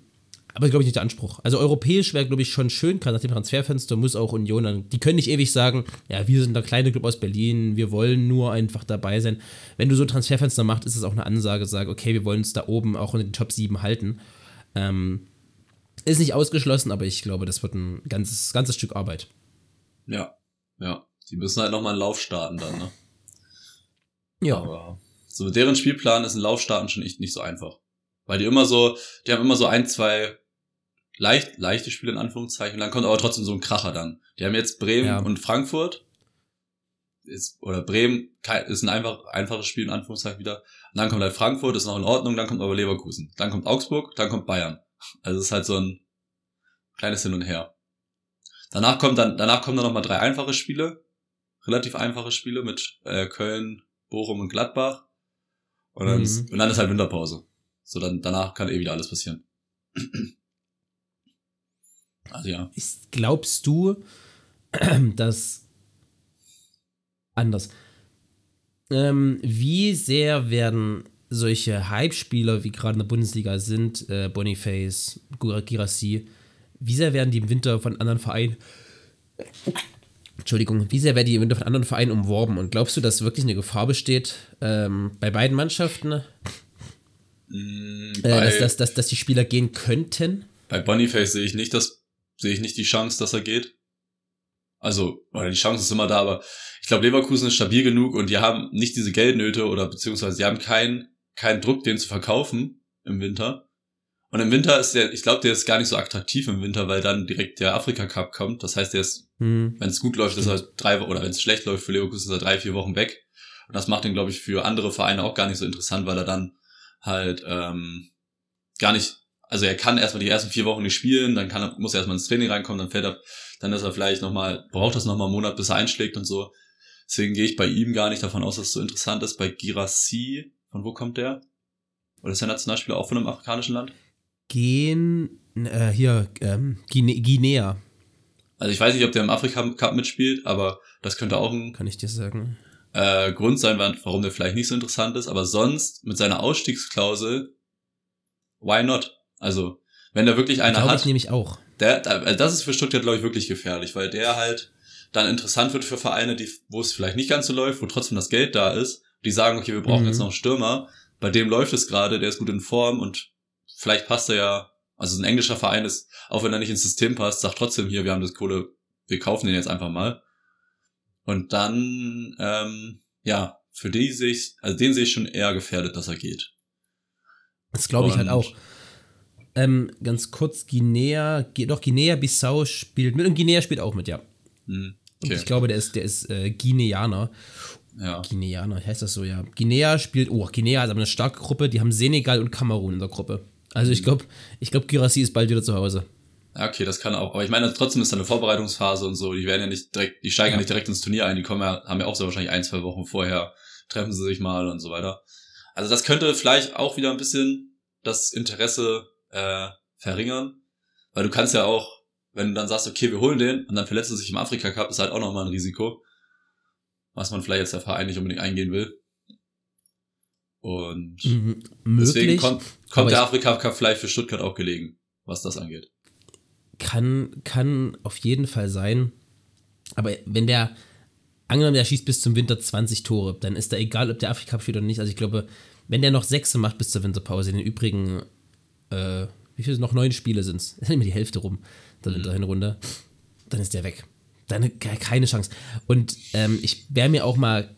aber glaube ich nicht der Anspruch. Also europäisch wäre, glaube ich, schon schön, gerade nach dem Transferfenster muss auch Union dann, die können nicht ewig sagen, ja, wir sind der kleine Club aus Berlin, wir wollen nur einfach dabei sein. Wenn du so ein Transferfenster machst, ist es auch eine Ansage, sag, okay, wir wollen uns da oben auch in den Top 7 halten. Ähm, ist nicht ausgeschlossen, aber ich glaube, das wird ein ganzes, ganzes Stück Arbeit. ja, ja. Die müssen halt nochmal einen Lauf starten dann, ne? Ja, Aber so mit deren Spielplan ist ein Lauf starten schon echt nicht so einfach. Weil die immer so, die haben immer so ein, zwei leicht, leichte Spiele in Anführungszeichen, dann kommt aber trotzdem so ein Kracher dann. Die haben jetzt Bremen Ja. und Frankfurt. Ist, oder Bremen ist ein einfach, einfaches Spiel in Anführungszeichen wieder. Und dann kommt halt Frankfurt, ist noch in Ordnung, dann kommt aber Leverkusen. Dann kommt Augsburg, dann kommt Bayern. Also es ist halt so ein kleines Hin und Her. Danach kommt dann, danach kommen dann nochmal drei einfache Spiele. Relativ einfache Spiele mit äh, Köln, Bochum und Gladbach. Und dann, Mhm. ist, und dann ist halt Winterpause. So, dann, danach kann eh wieder alles passieren. Also ja. Ist, glaubst du, dass anders? Ähm, wie sehr werden solche Hype-Spieler, wie gerade in der Bundesliga sind, äh, Boniface, Girassi, wie sehr werden die im Winter von anderen Vereinen, Entschuldigung, wie sehr werden die im Winter von anderen Vereinen umworben? Und glaubst du, dass wirklich eine Gefahr besteht ähm, bei beiden Mannschaften, Mm, äh, dass, dass, dass, dass die Spieler gehen könnten? bei Boniface sehe ich nicht, das sehe ich nicht die Chance, dass er geht. Also, oder die Chance ist immer da, aber ich glaube, Leverkusen ist stabil genug und die haben nicht diese Geldnöte oder beziehungsweise die haben keinen keinen Druck, den zu verkaufen im Winter. Und im Winter ist der, ich glaube, der ist gar nicht so attraktiv im Winter, weil dann direkt der Afrika Cup kommt. Das heißt, der ist, Hm. wenn es gut läuft, ist er drei oder wenn es schlecht läuft für Leverkusen, ist er drei, vier Wochen weg. Und das macht ihn, glaube ich, für andere Vereine auch gar nicht so interessant, weil er dann halt ähm, gar nicht, also er kann erstmal die ersten vier Wochen nicht spielen, dann kann er, muss er erstmal ins Training reinkommen, dann fällt er, dann ist er vielleicht nochmal, braucht das nochmal einen Monat, bis er einschlägt und so. Deswegen gehe ich bei ihm gar nicht davon aus, dass es so interessant ist. Bei Girassi, von wo kommt der? Oder ist der Nationalspieler auch von einem afrikanischen Land? Gehen, äh, hier, ähm, Guine Guinea, Also ich weiß nicht, ob der im Afrika Cup mitspielt, aber das könnte auch ein kann ich dir sagen. äh, Grund sein, warum der vielleicht nicht so interessant ist. Aber sonst mit seiner Ausstiegsklausel, why not? Also wenn der wirklich einer hat, ich nämlich auch. der, da- also das ist für Stuttgart, glaube ich, wirklich gefährlich, weil der halt dann interessant wird für Vereine, die, wo es vielleicht nicht ganz so läuft, wo trotzdem das Geld da ist. Die sagen, okay, wir brauchen Mhm. jetzt noch einen Stürmer. Bei dem läuft es gerade, der ist gut in Form und vielleicht passt er ja, also ein englischer Verein ist, auch wenn er nicht ins System passt, sagt trotzdem hier, wir haben das Kohle, wir kaufen den jetzt einfach mal. Und dann, ähm, ja, für die sehe ich, also den sehe ich schon eher gefährdet, dass er geht. Das glaube ich halt Und- auch. Ähm, ganz kurz, Guinea, doch, Guinea-Bissau spielt mit und Guinea spielt auch mit, ja. Hm, Und okay, ich glaube, der ist, der ist äh, Guineaner. ja. Guineaner, heißt das so, ja. Guinea spielt, oh, Guinea ist aber eine starke Gruppe, die haben Senegal und Kamerun in der Gruppe. Also Mhm. ich glaube, ich glaube, Girassi ist bald wieder zu Hause. Okay, das kann auch. Aber ich meine, trotzdem ist da eine Vorbereitungsphase und so. Die werden ja nicht direkt, die steigen ja, Ja. nicht direkt ins Turnier ein. Die kommen ja, haben ja auch so wahrscheinlich ein, zwei Wochen vorher, treffen sie sich mal und so weiter. Also das könnte vielleicht auch wieder ein bisschen das Interesse äh, verringern. Weil du kannst ja auch, wenn du dann sagst, okay, wir holen den und dann verletzt er sich im Afrika Cup, ist halt auch nochmal ein Risiko. Was man vielleicht jetzt der Verein nicht unbedingt eingehen will. Und Mhm, deswegen möglich. kommt, aber kommt der Afrika Cup vielleicht für Stuttgart auch gelegen, was das angeht. kann, kann auf jeden Fall sein. Aber wenn der, angenommen, der schießt bis zum Winter 20 Tore, dann ist da egal, ob der Afrika spielt oder nicht. Also ich glaube, wenn der noch sechs macht bis zur Winterpause, in den übrigen, äh, wie viele noch neun Spiele sind es? Ist nicht mehr die Hälfte rum, der Winterhinrunde, dann ist der weg. Dann ke- keine Chance. Und ähm, ich wäre mir auch mal,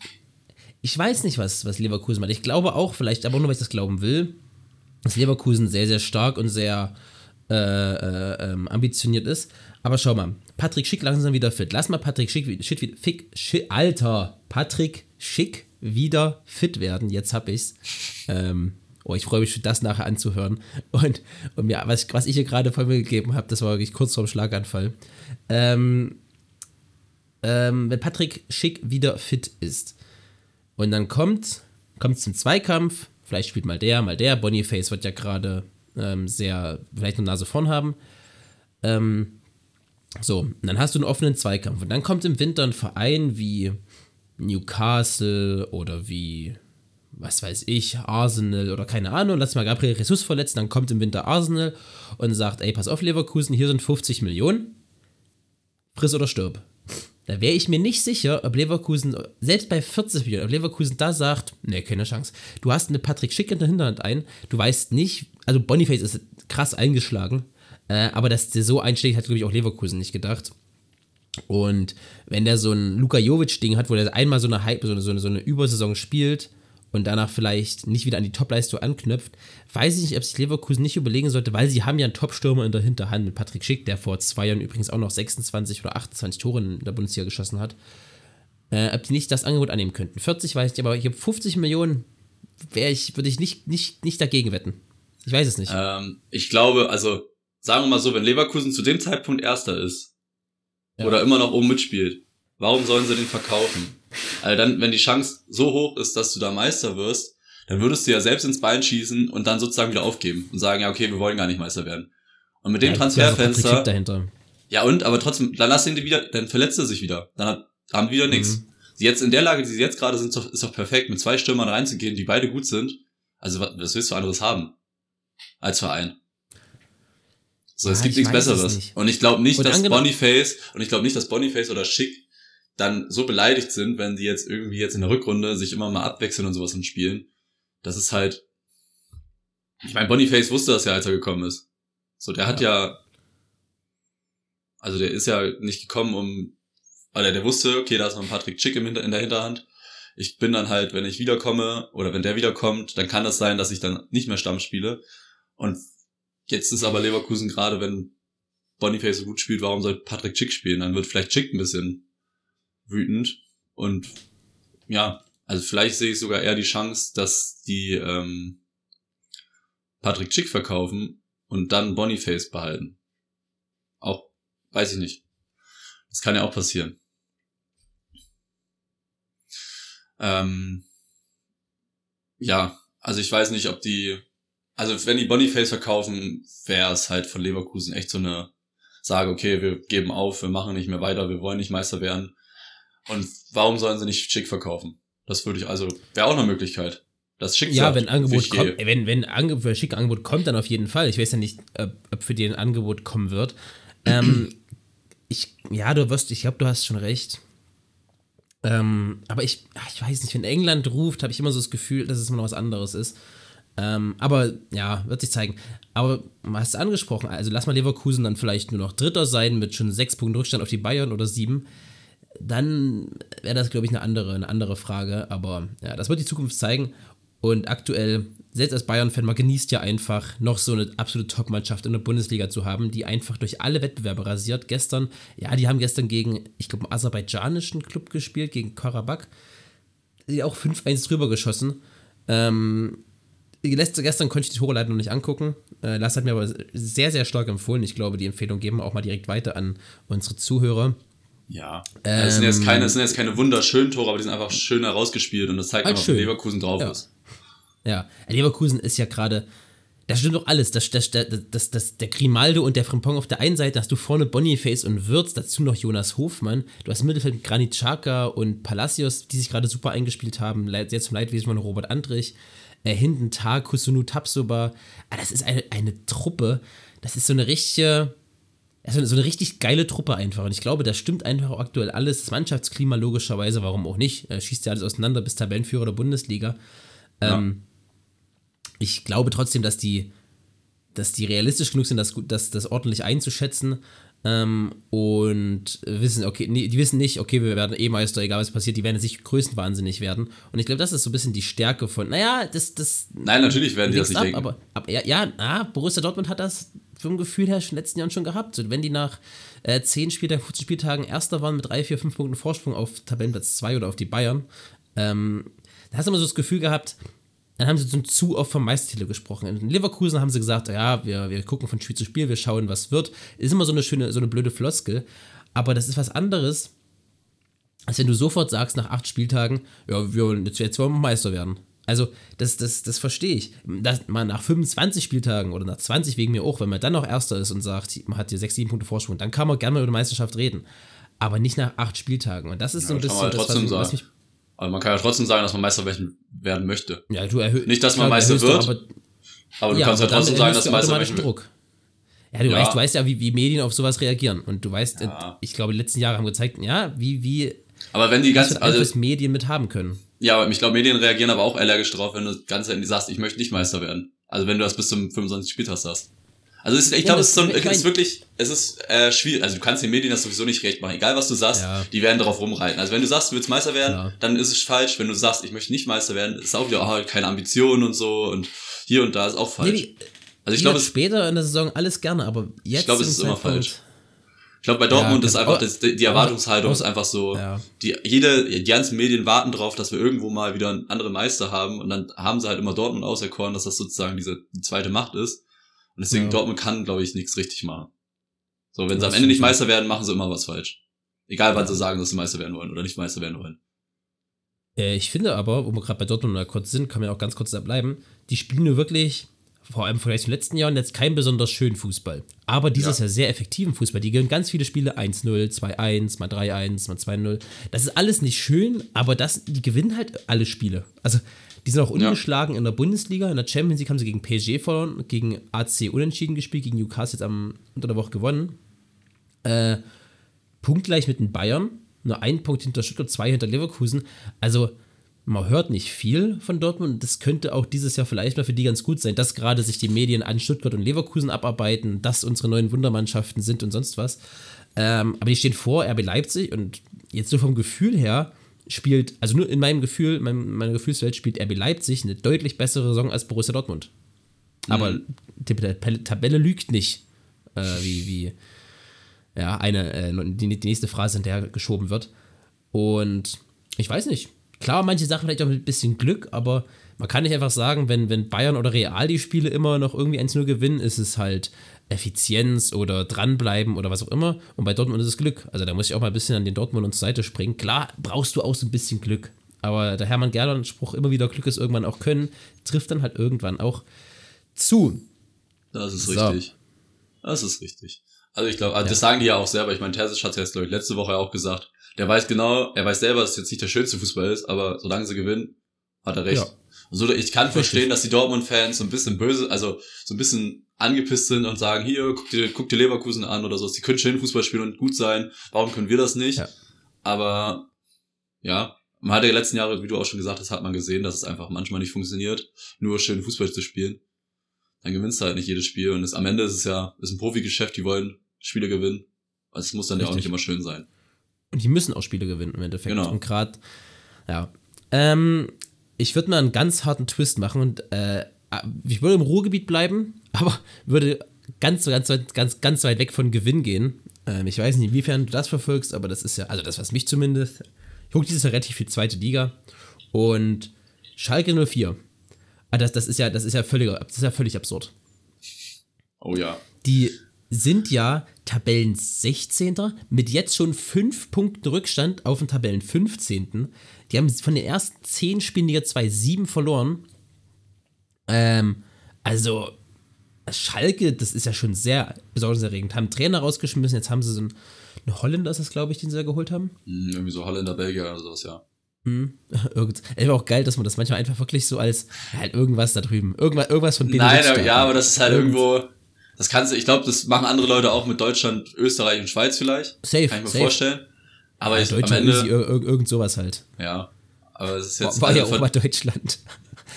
ich weiß nicht, was, was Leverkusen macht. Ich glaube auch, vielleicht, aber nur, weil ich das glauben will, dass Leverkusen sehr, sehr stark und sehr äh, äh, ähm, ambitioniert ist. Aber schau mal, Patrick Schick langsam wieder fit. Lass mal Patrick Schick, Schick, Fick, Schick Alter, Patrick Schick wieder fit werden. Jetzt hab ich's. Ähm, oh, ich freue mich schon, das nachher anzuhören. Und, und ja, was, was ich hier gerade von mir gegeben habe, das war wirklich kurz vorm Schlaganfall. Ähm, ähm, wenn Patrick Schick wieder fit ist und dann kommt, kommt zum Zweikampf, vielleicht spielt mal der, mal der. Boniface wird ja gerade ähm, sehr, vielleicht eine Nase vorn haben. Ähm, so, und dann hast du einen offenen Zweikampf. Und dann kommt im Winter ein Verein wie Newcastle oder wie, was weiß ich, Arsenal oder keine Ahnung. Lass mal Gabriel Jesus verletzt, dann kommt im Winter Arsenal und sagt, ey, pass auf, Leverkusen, hier sind 50 Millionen. Friss oder stirb. Da wäre ich mir nicht sicher, ob Leverkusen, selbst bei 40 Millionen, ob Leverkusen da sagt, nee, keine Chance. Du hast eine Patrick Schick in der Hinterhand ein, du weißt nicht, also Boniface ist krass eingeschlagen, äh, aber dass der so einschlägt, hat, glaube ich, auch Leverkusen nicht gedacht. Und wenn der so ein Luka Jovic-Ding hat, wo der einmal so eine Hype, so eine, so eine, so eine Übersaison spielt und danach vielleicht nicht wieder an die Topleistung anknüpft, weiß ich nicht, ob sich Leverkusen nicht überlegen sollte, weil sie haben ja einen Top-Stürmer in der Hinterhand mit Patrick Schick, der vor zwei Jahren übrigens auch noch 26 oder 28 Tore in der Bundesliga geschossen hat, äh, ob die nicht das Angebot annehmen könnten. 40 weiß ich, aber ich habe 50 Millionen, wäre ich, würde ich nicht, nicht, nicht dagegen wetten. Ich weiß es nicht. Ähm, ich glaube, also sagen wir mal so, wenn Leverkusen zu dem Zeitpunkt Erster ist Ja. oder immer noch oben mitspielt, warum sollen sie den verkaufen? Also dann, wenn die Chance so hoch ist, dass du da Meister wirst, dann würdest du ja selbst ins Bein schießen und dann sozusagen wieder aufgeben und sagen, ja, okay, wir wollen gar nicht Meister werden. Und mit dem Ja, Transferfenster, dahinter. ja und, aber trotzdem, dann lass ihn die wieder, dann verletzt er sich wieder. Dann hat, haben die wieder nichts. Mhm. Jetzt in der Lage, die sie jetzt gerade sind, ist doch, perfekt, mit zwei Stürmern reinzugehen, die beide gut sind. Also was, willst du anderes haben als Verein? So, es Ja, gibt ich nichts Besseres. nicht. Und ich glaube nicht, Und dass Boniface und ich glaube nicht, dass Boniface oder Schick dann so beleidigt sind, wenn die jetzt irgendwie jetzt in der Rückrunde sich immer mal abwechseln und sowas und spielen. Das ist halt. Ich meine, Boniface wusste das ja, als er gekommen ist. So, der hat ja. Also der ist ja nicht gekommen, um. Oder der wusste, okay, da ist noch ein Patrick Schick im Hinter, in der Hinterhand. Ich bin dann halt, wenn ich wiederkomme oder wenn der wiederkommt, dann kann das sein, dass ich dann nicht mehr Stamm spiele. Und jetzt ist aber Leverkusen gerade, wenn Boniface so gut spielt, warum soll Patrick Schick spielen? Dann wird vielleicht Schick ein bisschen wütend. Und ja, also vielleicht sehe ich sogar eher die Chance, dass die ähm, Patrick Schick verkaufen und dann Boniface behalten. Auch, weiß ich nicht. Das kann ja auch passieren. Ähm, ja, also ich weiß nicht, ob die, also wenn die Boniface verkaufen, wäre es halt von Leverkusen echt so eine Sage, okay, wir geben auf, wir machen nicht mehr weiter, wir wollen nicht Meister werden. Und warum sollen sie nicht Schick verkaufen? Das würde ich, also, wäre auch eine Möglichkeit. Das Schick Ja, wenn Angebot kommt, wenn, wenn Ange wenn schick Angebot kommt, dann auf jeden Fall. Ich weiß ja nicht, ob, ob für den ein Angebot kommen wird. Ähm, ich, ja, du wirst, ich glaube, du hast schon recht. Ähm, aber ich, ich weiß nicht, wenn England ruft, habe ich immer so das Gefühl, dass es immer noch was anderes ist. Ähm, aber ja, wird sich zeigen. Aber du hast es angesprochen, also lass mal Leverkusen dann vielleicht nur noch Dritter sein mit schon sechs Punkten Rückstand auf die Bayern oder sieben. Dann wäre das, glaube ich, eine andere, eine andere Frage. Aber ja, das wird die Zukunft zeigen. Und aktuell, selbst als Bayern-Fan, man genießt ja einfach, noch so eine absolute Top-Mannschaft in der Bundesliga zu haben, die einfach durch alle Wettbewerbe rasiert. Gestern, ja, die haben gestern gegen, ich glaube, einen aserbaidschanischen Club gespielt, gegen Karabakh. Die auch 5-1 drüber geschossen. Ähm, gestern konnte ich die Tore leider noch nicht angucken. Äh, Lass hat mir aber sehr, sehr stark empfohlen. Ich glaube, die Empfehlung geben wir auch mal direkt weiter an unsere Zuhörer. Ja. Also es, sind jetzt Ähm, keine, es sind jetzt keine wunderschönen Tore, aber die sind einfach schön herausgespielt und das zeigt Halt einfach, schön. wie Leverkusen drauf Ja. ist. Ja, Leverkusen ist ja gerade, da stimmt doch alles. Das, das, das, das, das, der Grimaldo und der Frimpong auf der einen Seite, hast du vorne Boniface und Würz, dazu noch Jonas Hofmann. Du hast im Mittelfeld mit Granit Xhaka und Palacios, die sich gerade super eingespielt haben, sehr zum Leidwesen von Robert Andrich. Äh, hinten Tag, Kusunu Tapsoba. Ah, das ist eine, eine Truppe, das ist so eine richtige, also so eine richtig geile Truppe einfach. Und ich glaube, da stimmt einfach auch aktuell alles. Das Mannschaftsklima logischerweise, warum auch nicht. Äh, schießt ja alles auseinander bis Tabellenführer der Bundesliga. Ähm, ich glaube trotzdem, dass die, dass die realistisch genug sind, das, gut- das, das ordentlich einzuschätzen. Ähm, und wissen, okay, nee, die wissen nicht, okay, wir werden eh Meister, egal was passiert, die werden sich größenwahnsinnig werden. Und ich glaube, das ist so ein bisschen die Stärke von, naja, das, das Nein, natürlich werden die das nicht ab, denken. aber, aber ja, ja na, Borussia Dortmund hat das vom Gefühl her schon in den letzten Jahren schon gehabt. So, wenn die nach äh, 10 Spieltagen, 15 Spieltagen Erster waren mit 3, 4, 5 Punkten Vorsprung auf Tabellenplatz 2 oder auf die Bayern, ähm, da hast du immer so das Gefühl gehabt, dann haben sie so zu oft vom Meistertitel gesprochen. In Leverkusen haben sie gesagt, ja, wir, wir gucken von Spiel zu Spiel, wir schauen, was wird. Ist immer so eine schöne, so eine blöde Floskel. Aber das ist was anderes, als wenn du sofort sagst, nach acht Spieltagen, ja, wir wollen jetzt, jetzt wollen wir Meister werden. Also, das, das, das verstehe ich. Dass man nach 25 Spieltagen oder nach 20 wegen mir auch, wenn man dann noch Erster ist und sagt, man hat hier 6, 7 Punkte Vorsprung, dann kann man gerne mal über die Meisterschaft reden. Aber nicht nach acht Spieltagen. Und das ist so ein Ja, kann man bisschen das, was, was mich. Aber man kann ja trotzdem sagen, dass man Meister werden- möchte. Ja, du erhö Nicht, dass man Meister erhöhst wird, aber, Aber du ja, kannst ja aber dann trotzdem sagen, dass erhöhst Meister werden Druck. Ja, du, Ja. Weißt, du weißt ja, wie, wie Medien auf sowas reagieren. Und du weißt, Ja. ich glaube, die letzten Jahre haben gezeigt, ja, wie, wie Aber wenn die was ganz, für Einfluss also, Medien mit haben können. Ja, aber ich glaube, Medien reagieren aber auch allergisch drauf, wenn du ganz Ende sagst, ich möchte nicht Meister werden. Also wenn du das bis zum 25 Spieltag sagst. Also es ist, ich Ja, glaube, das es ist, so ein, ist- wirklich, es ist äh, schwierig. Also du kannst den Medien das sowieso nicht recht machen. Egal was du sagst, Ja. die werden darauf rumreiten. Also wenn du sagst, du willst Meister werden, Klar. dann ist es falsch. Wenn du sagst, ich möchte nicht Meister werden, ist auch wieder oh, keine Ambitionen und so und hier und da ist auch falsch. Nee, wie- also ich glaube, später in der Saison alles gerne, aber jetzt. ich glaube, es ist immer falsch. Ich glaube, bei Dortmund Ja, ist einfach das, die Erwartungshaltung ist einfach so, Ja. die, jede, die ganzen Medien warten drauf, dass wir irgendwo mal wieder einen anderen Meister haben und dann haben sie halt immer Dortmund auserkoren, dass das sozusagen diese die zweite Macht ist. Und deswegen Ja. Dortmund kann, glaube ich, nichts richtig machen. So, wenn sie am Ende nicht. Meister werden, machen sie immer was falsch. Egal, wann sie sagen, dass sie Meister werden wollen oder nicht Meister werden wollen. Äh, ich finde aber, wo wir gerade bei Dortmund mal kurz sind, kann man ja auch ganz kurz da bleiben. Die spielen nur wirklich, vor allem im Vergleich zum letzten Jahren, jetzt keinen besonders schönen Fußball. Aber dieses Ja. Jahr sehr effektiven Fußball. Die gewinnen ganz viele Spiele 1-0, 2-1, mal 3-1, mal 2-0. Das ist alles nicht schön, aber das, die gewinnen halt alle Spiele. Also, die sind auch ungeschlagen in der Bundesliga. In der Champions League haben sie gegen PSG verloren, gegen AC unentschieden gespielt, gegen Newcastle jetzt am, unter der Woche gewonnen. Äh, punktgleich mit den Bayern. Nur ein Punkt hinter Stuttgart, zwei hinter Leverkusen. Also, man hört nicht viel von Dortmund. Das könnte auch dieses Jahr vielleicht mal für die ganz gut sein, dass gerade sich die Medien an Stuttgart und Leverkusen abarbeiten, dass unsere neuen Wundermannschaften sind und sonst was. Ähm, aber die stehen vor RB Leipzig und jetzt so vom Gefühl her spielt, also nur in meinem Gefühl, mein, meiner Gefühlswelt spielt RB Leipzig eine deutlich bessere Saison als Borussia Dortmund. Aber die Tabelle- Tabelle lügt nicht, äh, wie, wie ja, eine, äh, die, die nächste Phrase hinterher geschoben wird. Und ich weiß nicht. Klar, manche Sachen vielleicht auch mit ein bisschen Glück, aber man kann nicht einfach sagen, wenn, wenn Bayern oder Real die Spiele immer noch irgendwie 1-0 gewinnen, ist es halt Effizienz oder dranbleiben oder was auch immer. Und bei Dortmund ist es Glück. Also da muss ich auch mal ein bisschen an den Dortmund und zur Seite springen. Klar, brauchst du auch so ein bisschen Glück. Aber der Hermann Gerland-Spruch immer wieder Glück ist irgendwann auch können, trifft dann halt irgendwann auch zu. Das ist So. richtig. Das ist richtig. Also ich glaube, also Ja. das sagen die ja auch selber. Ich meine, Terzic hat es jetzt, glaube ich, letzte Woche auch gesagt. Der weiß genau, er weiß selber, dass es jetzt nicht der schönste Fußball ist, aber solange sie gewinnen, hat er recht. Ja. Also ich kann verstehen, dass die Dortmund-Fans so ein bisschen böse, also so ein bisschen angepisst sind und sagen, hier, guck dir, guck dir Leverkusen an oder so. Die können schön Fußball spielen und gut sein. Warum können wir das nicht? Ja. Aber ja, man hat ja die letzten Jahre, wie du auch schon gesagt hast, hat man gesehen, dass es einfach manchmal nicht funktioniert, nur schön Fußball zu spielen. Dann gewinnst du halt nicht jedes Spiel und es, am Ende ist es ja, ist ein Profigeschäft, die wollen Spiele gewinnen. Also es muss dann ja auch Richtig. nicht immer schön sein. Und die müssen auch Spiele gewinnen im Endeffekt. Genau. Und gerade, ja. Ähm, ich würde mal einen ganz harten Twist machen und äh, ich würde im Ruhrgebiet bleiben, aber würde ganz, ganz, weit- ganz, ganz weit weg von Gewinn gehen. Ähm, ich weiß nicht, inwiefern du das verfolgst, aber das ist ja, also das, was mich zumindest. Ich gucke dieses Jahr relativ viel zweite Liga und Schalke 04. Ah, das, das, ist ja, das ist ja völlig, das ist ja völlig absurd. Oh ja. Die sind ja Tabellen 16. mit jetzt schon 5 Punkten Rückstand auf den Tabellen 15. Die haben von den ersten 10 Spielen Liga 2 7 verloren. Ähm, also Schalke, das ist ja schon sehr besorgniserregend. Haben Trainer rausgeschmissen, jetzt haben sie so einen, einen Holländer, ist das glaube ich, den sie da geholt haben. Hm, irgendwie so Holländer, Belgier oder sowas, ja. Irgend, es war auch geil, dass man das manchmal einfach wirklich so als halt irgendwas da drüben, irgendwas, irgendwas von Nein, Benelux aber, ja, aber das ist halt Irgend- irgendwo, das kannst du, ich glaube, das machen andere Leute auch mit Deutschland, Österreich und Schweiz vielleicht. Safe, Kann ich mir safe. vorstellen. Aber Ja, ich, am Deutschland, Ende, easy, ir ir irgend sowas halt. ja. Aber es ist jetzt, War, war ja also auch von, mal Deutschland.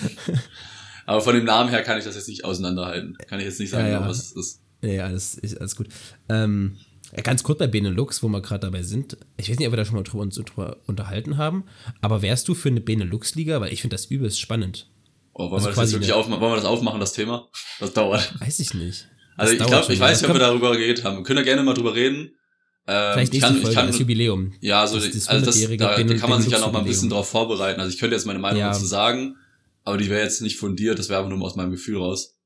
aber von dem Namen her kann ich das jetzt nicht auseinanderhalten. Kann ich jetzt nicht sagen, Ja, ja. was es ist. Ja, alles, ist, alles gut. Ähm, ja, ganz kurz bei Benelux, wo wir gerade dabei sind. Ich weiß nicht, ob wir da schon mal drüber, uns drüber unterhalten haben, aber wärst du für eine Benelux-Liga? Weil ich finde das übelst spannend. Oh, wollen, Also wir das wirklich aufmachen? wollen wir das aufmachen, das Thema? Das dauert. Weiß ich nicht. Also Das ich glaube, ich mal. weiß nicht, ob wir Das darüber geredet haben. Wir können ja gerne mal drüber reden. Ähm, Vielleicht ich nächste kann, ich Folge kann, als Jubiläum. Ja, so, Das das also das, 100-jährige da, da kann man sich ja noch mal ein bisschen drauf vorbereiten. Also ich könnte jetzt meine Meinung Ja. dazu sagen, aber die wäre jetzt nicht fundiert, das wäre einfach nur aus meinem Gefühl raus.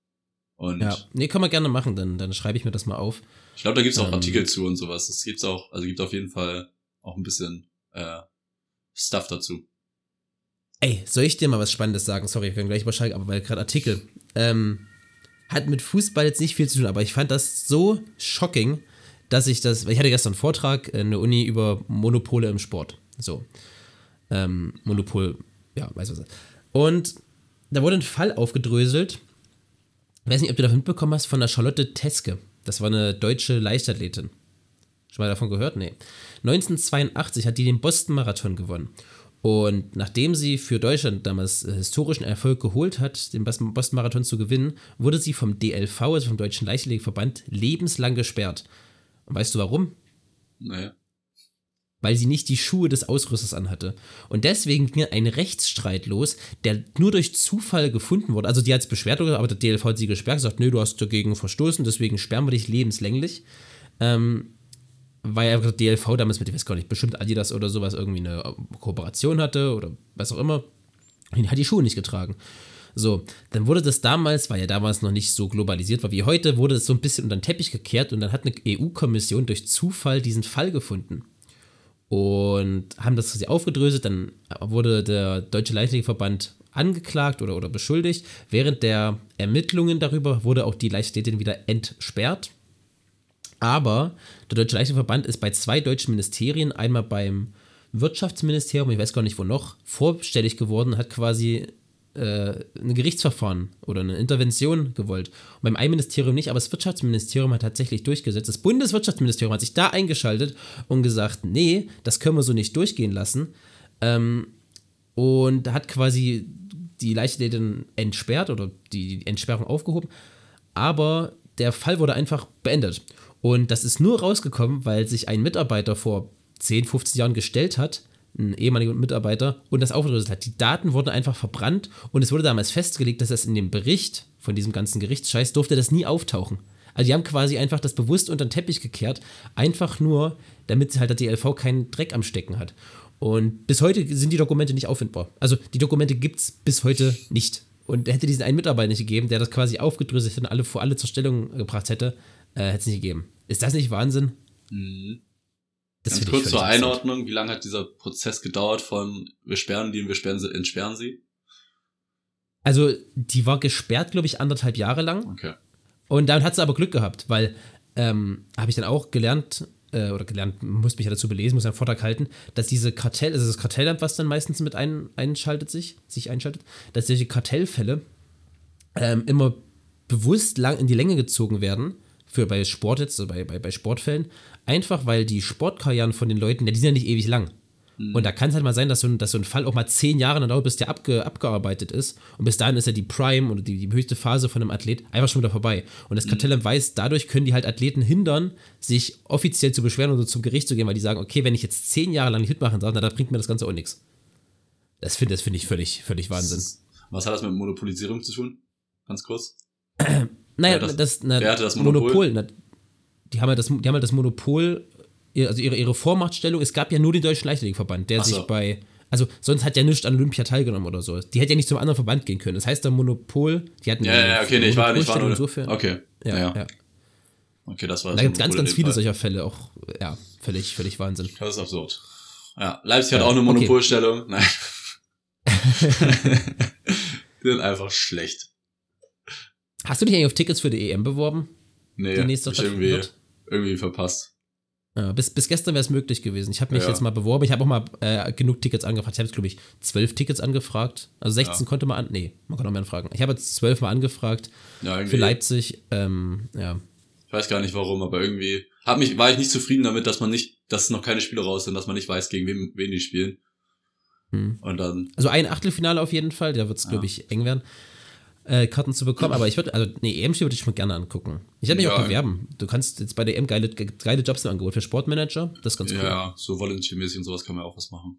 Und Ja, nee, können wir gerne machen, dann, dann schreibe ich mir das mal auf. ich glaube, da gibt's auch Ähm. Artikel zu und sowas. Das gibt's auch, also gibt auf jeden Fall auch ein bisschen äh, Stuff dazu. Ey, soll ich dir mal was Spannendes sagen? Sorry, ich kann gleich überschreiben, aber weil gerade Artikel. Ähm, hat mit Fußball jetzt nicht viel zu tun, aber ich fand das so shocking, dass ich das. weil Ich hatte gestern einen Vortrag in der Uni über Monopole im Sport. So. Ähm, Monopol, ja, weiß was. Und da wurde ein Fall aufgedröselt. Ich weiß nicht, ob du das mitbekommen hast, von der Charlotte Teske. Das war eine deutsche Leichtathletin. Schon mal davon gehört? Nee. 1982 hat die den Boston Marathon gewonnen. Und nachdem sie für Deutschland damals äh, historischen Erfolg geholt hat, den Bos- Boston-Marathon zu gewinnen, wurde sie vom DLV, also vom Deutschen Leichtathletikverband, lebenslang gesperrt. Und weißt du warum? Naja. weil sie nicht die Schuhe des Ausrüsters anhatte. Und deswegen ging ein Rechtsstreit los, der nur durch Zufall gefunden wurde. Also die hat es beschwert, aber der DLV hat sie gesperrt, gesagt, nö, du hast dagegen verstoßen, deswegen sperren wir dich lebenslänglich. Ähm, weil einfach der DLV damals mit, ich weiß gar nicht, bestimmt Adidas oder sowas irgendwie eine Kooperation hatte oder was auch immer. Und hat die Schuhe nicht getragen. So, dann wurde das damals, weil ja damals noch nicht so globalisiert war wie heute, wurde das so ein bisschen unter den Teppich gekehrt und dann hat eine EU-Kommission durch Zufall diesen Fall gefunden und haben das quasi aufgedröselt. Dann wurde der Deutsche Leichtathletikverband angeklagt oder, oder beschuldigt. Während der Ermittlungen darüber wurde auch die Leichtathletin wieder entsperrt. Aber der Deutsche Leichtathletikverband ist bei zwei deutschen Ministerien, einmal beim Wirtschaftsministerium, ich weiß gar nicht wo noch, vorstellig geworden, hat quasi äh, ein Gerichtsverfahren oder eine Intervention gewollt. Und beim einen Ministerium nicht, aber das Wirtschaftsministerium hat tatsächlich durchgesetzt. Das Bundeswirtschaftsministerium hat sich da eingeschaltet und gesagt, nee, das können wir so nicht durchgehen lassen. Ähm, und hat quasi die Leichtathletin entsperrt oder die Entsperrung aufgehoben. Aber der Fall wurde einfach beendet. Und das ist nur rausgekommen, weil sich ein Mitarbeiter vor 10, 15 Jahren gestellt hat, ein ehemaliger Mitarbeiter, und das aufgelöst hat. Die Daten wurden einfach verbrannt und es wurde damals festgelegt, dass das in dem Bericht von diesem ganzen Gerichtsscheiß durfte das nie auftauchen. Also die haben quasi einfach das bewusst unter den Teppich gekehrt, einfach nur, damit halt der DLV keinen Dreck am Stecken hat. Und bis heute sind die Dokumente nicht auffindbar. Also die Dokumente gibt es bis heute nicht. Und hätte diesen einen Mitarbeiter nicht gegeben, der das quasi aufgedröselt und alle vor alle zur Stellung gebracht hätte, äh, hätte es nicht gegeben. Ist das nicht Wahnsinn? Mhm. Das Ganz kurz zur. Einordnung, wie lange hat dieser Prozess gedauert von wir sperren die und wir sperren sie, entsperren sie? Also, die war gesperrt, glaube ich, anderthalb Jahre lang. Okay. Und dann hat sie aber Glück gehabt, weil, ähm, habe ich dann auch gelernt, äh, oder gelernt, muss mich ja dazu belesen, muss einen Vortrag halten, dass diese Kartell, also das Kartellamt, was dann meistens mit ein, einschaltet sich, sich einschaltet, dass solche Kartellfälle ähm, immer bewusst lang in die Länge gezogen werden, für bei Sport jetzt, also bei, bei, bei Sportfällen, einfach weil die Sportkarrieren von den Leuten, ja, die sind ja nicht ewig lang. Und da kann es halt mal sein, dass so, ein, dass so ein Fall auch mal zehn Jahre dann dauert, bis der abge, abgearbeitet ist. Und bis dahin ist ja die Prime oder die, die höchste Phase von einem Athlet einfach schon wieder vorbei. Und das Kartellamt weiß, dadurch können die halt Athleten hindern, sich offiziell zu beschweren oder zum Gericht zu gehen, weil die sagen, okay, wenn ich jetzt zehn Jahre lang nicht mitmachen darf, na, dann bringt mir das Ganze auch nichts. Das finde das find ich völlig, völlig Wahnsinn. Was hat das mit Monopolisierung zu tun? Ganz kurz. Naja, das- das, na, wer hatte das Monopol? na, die haben ja das, die haben ja das Monopol, also ihre, ihre Vormachtstellung, es gab ja nur den Deutschen Leichtathletikverband, der so. sich bei, also sonst hat ja nichts an Olympia teilgenommen oder so. Die hätte ja nicht zum anderen Verband gehen können. Das heißt, der Monopol, die hatten Ja, ja, ja, okay, nee, ich war, ich war nur. insofern. Okay. Ja, ja, ja. Okay, das war Da gibt es ganz, Monopol ganz viele Fall. solcher Fälle, auch, ja, völlig, völlig Wahnsinn. Das ist absurd. Ja, Leipzig hat Ja, auch eine okay. Monopolstellung. Nein. Die sind einfach schlecht. Hast du dich eigentlich auf Tickets für die EM beworben? Nee, Die nächste ich irgendwie, wird? irgendwie verpasst. Ja, bis, bis gestern wäre es möglich gewesen. Ich habe mich Ja. jetzt mal beworben. Ich habe auch mal äh, genug Tickets angefragt. Ich habe jetzt, glaube ich, zwölf Tickets angefragt. Also 16 Ja. konnte man an. Nee, man kann auch mehr anfragen. Ich habe jetzt zwölf Mal angefragt Ja, für Leipzig. Ähm, ja. Ich weiß gar nicht warum, aber irgendwie hab mich, war ich nicht zufrieden damit, dass man nicht, dass noch keine Spiele raus sind, dass man nicht weiß, gegen wen, wen die spielen. Hm. Und dann, Also ein Achtelfinale auf jeden Fall. Da wird es, glaube ich, eng werden, äh, Karten zu bekommen. Aber ich würde, also, nee, EM-Spiel würde ich mir gerne angucken. Ich werde mich Ja. auch bewerben. Du kannst jetzt bei der EM geile, geile Jobs im Angebot für Sportmanager. Das ist ganz cool. ja, so volunteermäßig und sowas kann man auch was machen.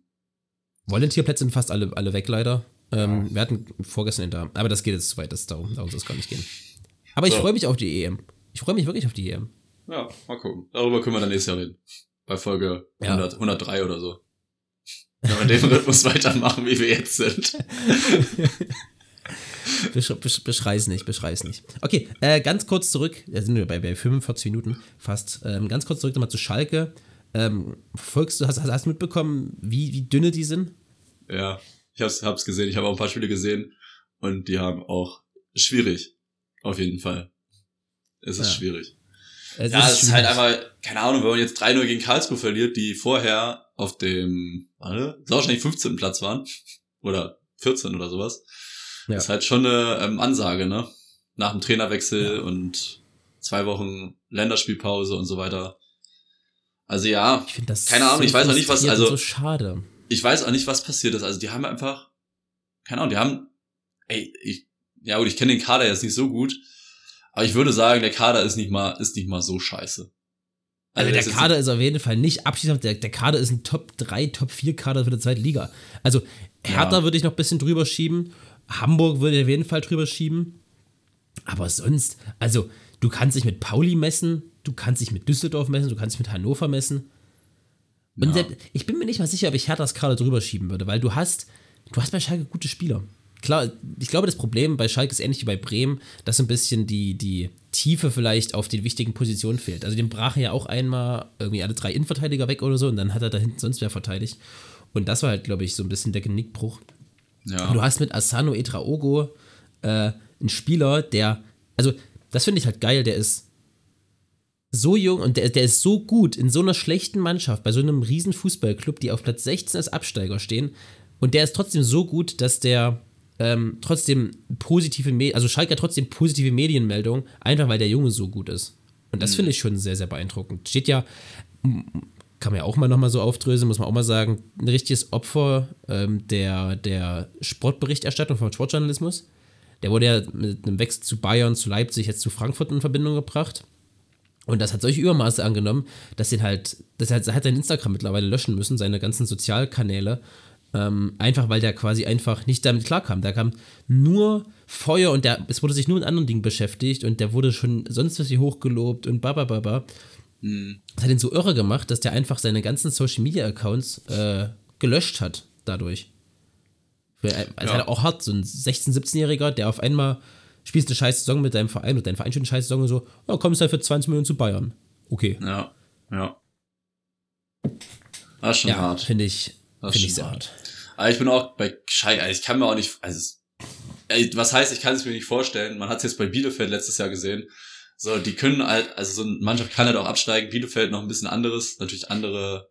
Volunteerplätze sind fast alle, alle weg, leider. Ähm, Wir hatten vorgestern den da. Aber das geht jetzt zu weit. Das, darum, darum soll es gar nicht gehen. Aber ich So. freue mich auf die EM. Ich freue mich wirklich auf die EM. Ja, mal gucken. Darüber können wir dann nächstes Jahr reden. Bei Folge Ja. 100, 103 oder so. Wenn wir den Rhythmus weitermachen, wie wir jetzt sind. Besch besch beschrei's nicht, beschrei's nicht. Okay, äh, ganz kurz zurück. Da sind wir bei, bei 45 Minuten fast. Ähm, ganz kurz zurück nochmal zu Schalke. Ähm, folgst du, hast, hast, hast du mitbekommen, wie, wie dünne die sind? Ja, ich hab's, hab's gesehen. Ich habe auch ein paar Spiele gesehen und die haben auch schwierig. Auf jeden Fall. Es ist Ja. schwierig. Es Ja, es ist halt einfach, keine Ahnung, wenn man jetzt 3-0 gegen Karlsruhe verliert, die vorher auf dem, warte, ist schon 15. Platz waren. Oder 14 oder sowas. Ja. ist halt schon eine ähm, Ansage, ne? Nach dem Trainerwechsel und zwei Wochen Länderspielpause und so weiter. Also ja, Ich finde das keine Ahnung, ich weiß auch nicht, was- also- so schade. ich weiß auch nicht, was passiert ist. Also die haben einfach, keine Ahnung, die haben, ey, ich, ja gut, ich kenne den Kader jetzt nicht so gut, aber ich würde sagen, der Kader ist nicht mal, ist nicht mal so scheiße. Also der das ist- Kader ist auf jeden Fall nicht abschließend. Der, der Kader ist ein Top 3, Top 4 Kader für die zweite Liga. Also Hertha Ja. würde ich noch ein bisschen drüber schieben. Hamburg würde ich auf jeden Fall drüber schieben. Aber sonst, also du kannst dich mit Pauli messen, du kannst dich mit Düsseldorf messen, du kannst dich mit Hannover messen. Und Ja. selbst- ich bin mir nicht mal sicher, ob ich Herthas Kader drüber schieben würde, weil du hast, du hast bei Schalke gute Spieler. Klar, ich glaube, das Problem bei Schalke ist ähnlich wie bei Bremen, dass so ein bisschen die, die Tiefe vielleicht auf den wichtigen Positionen fehlt. Also dem brachen ja auch einmal irgendwie alle drei Innenverteidiger weg oder so und dann hat er da hinten sonst wer verteidigt. Und das war halt, glaube ich, so ein bisschen der Genickbruch. Ja. Du hast mit Asano Etraogo äh, einen Spieler, der, also das finde ich halt geil, der ist so jung und der, der ist so gut in so einer schlechten Mannschaft, bei so einem riesen Fußballclub, die auf Platz 16 als Absteiger stehen. Und der ist trotzdem so gut, dass der ähm, trotzdem positive, Me also Schalke hat trotzdem positive Medienmeldungen, einfach weil der Junge so gut ist. Und das finde ich schon sehr, sehr beeindruckend. Steht ja, kann man ja auch mal nochmal so aufdröseln, muss man auch mal sagen, ein richtiges Opfer ähm, der, der Sportberichterstattung vom Sportjournalismus. Der wurde ja mit einem Wechsel zu Bayern, zu Leipzig, jetzt zu Frankfurt in Verbindung gebracht. Und das hat solche Übermaße angenommen, dass ihn halt, dass er, hat- sein Instagram mittlerweile löschen müssen, seine ganzen Sozialkanäle, ähm, einfach weil der quasi einfach nicht damit klarkam. Da kam nur Feuer und der, es wurde sich nur mit anderen Dingen beschäftigt und der wurde schon sonst was wie hochgelobt und babababa. Das hat ihn so irre gemacht, dass der einfach seine ganzen Social Media Accounts äh, gelöscht hat dadurch. Für, also Ja. auch hart, so ein 16-, 17-Jähriger, der auf einmal spielst eine scheiß Saison mit deinem Verein und dein Verein spielt eine scheiß Saison und so, ja, kommst halt für 20 Millionen zu Bayern. Okay. Ja, ja. Ist schon Ja, hart. finde ich, ist ich sehr schon hart. Aber ich bin auch bei Schalke, also ich kann mir auch nicht, also, was heißt, ich kann es mir nicht vorstellen. Man hat es jetzt bei Bielefeld letztes Jahr gesehen. So, die können halt, also so eine Mannschaft kann halt auch absteigen. Bielefeld noch ein bisschen anderes, natürlich andere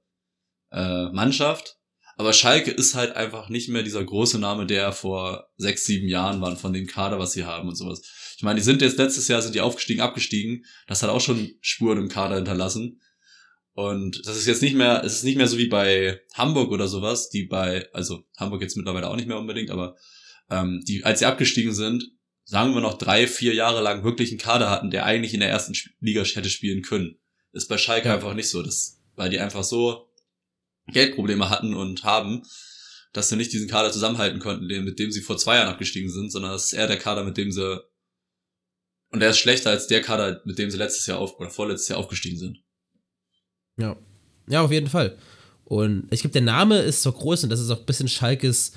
äh, Mannschaft. Aber Schalke ist halt einfach nicht mehr dieser große Name, der vor sechs, sieben Jahren war von dem Kader, was sie haben und sowas. Ich meine, die sind jetzt letztes Jahr sind die aufgestiegen, abgestiegen. Das hat auch schon Spuren im Kader hinterlassen. Und das ist jetzt nicht mehr, es ist nicht mehr so wie bei Hamburg oder sowas, die bei, also Hamburg jetzt mittlerweile auch nicht mehr unbedingt, aber ähm, die, als sie abgestiegen sind, sagen wir noch drei, vier Jahre lang wirklich einen Kader hatten, der eigentlich in der ersten Liga hätte spielen können. Ist bei Schalke Ja. einfach nicht so, das, weil die einfach so Geldprobleme hatten und haben, dass sie nicht diesen Kader zusammenhalten konnten, mit dem sie vor zwei Jahren abgestiegen sind, sondern das ist eher der Kader, mit dem sie und der ist schlechter als der Kader, mit dem sie letztes Jahr auf oder vorletztes Jahr aufgestiegen sind. Ja. Ja, auf jeden Fall. Und ich glaube, der Name ist so groß und das ist auch ein bisschen Schalkes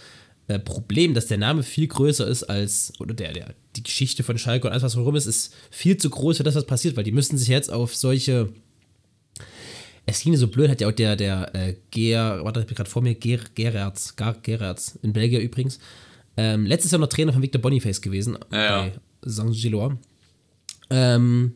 äh, Problem, dass der Name viel größer ist als, oder der, der, die Geschichte von Schalke und alles, was rum ist, ist viel zu groß für das, was passiert, weil die müssten sich jetzt auf solche. Es ging so blöd, hat ja auch der, der äh, Ger, warte, ich bin gerade vor mir, Ger, Gererts, Gar, Gererts, in Belgien übrigens, ähm, letztes Jahr noch Trainer von Victor Boniface gewesen, Ja, ja. bei St. Gillois. Ähm,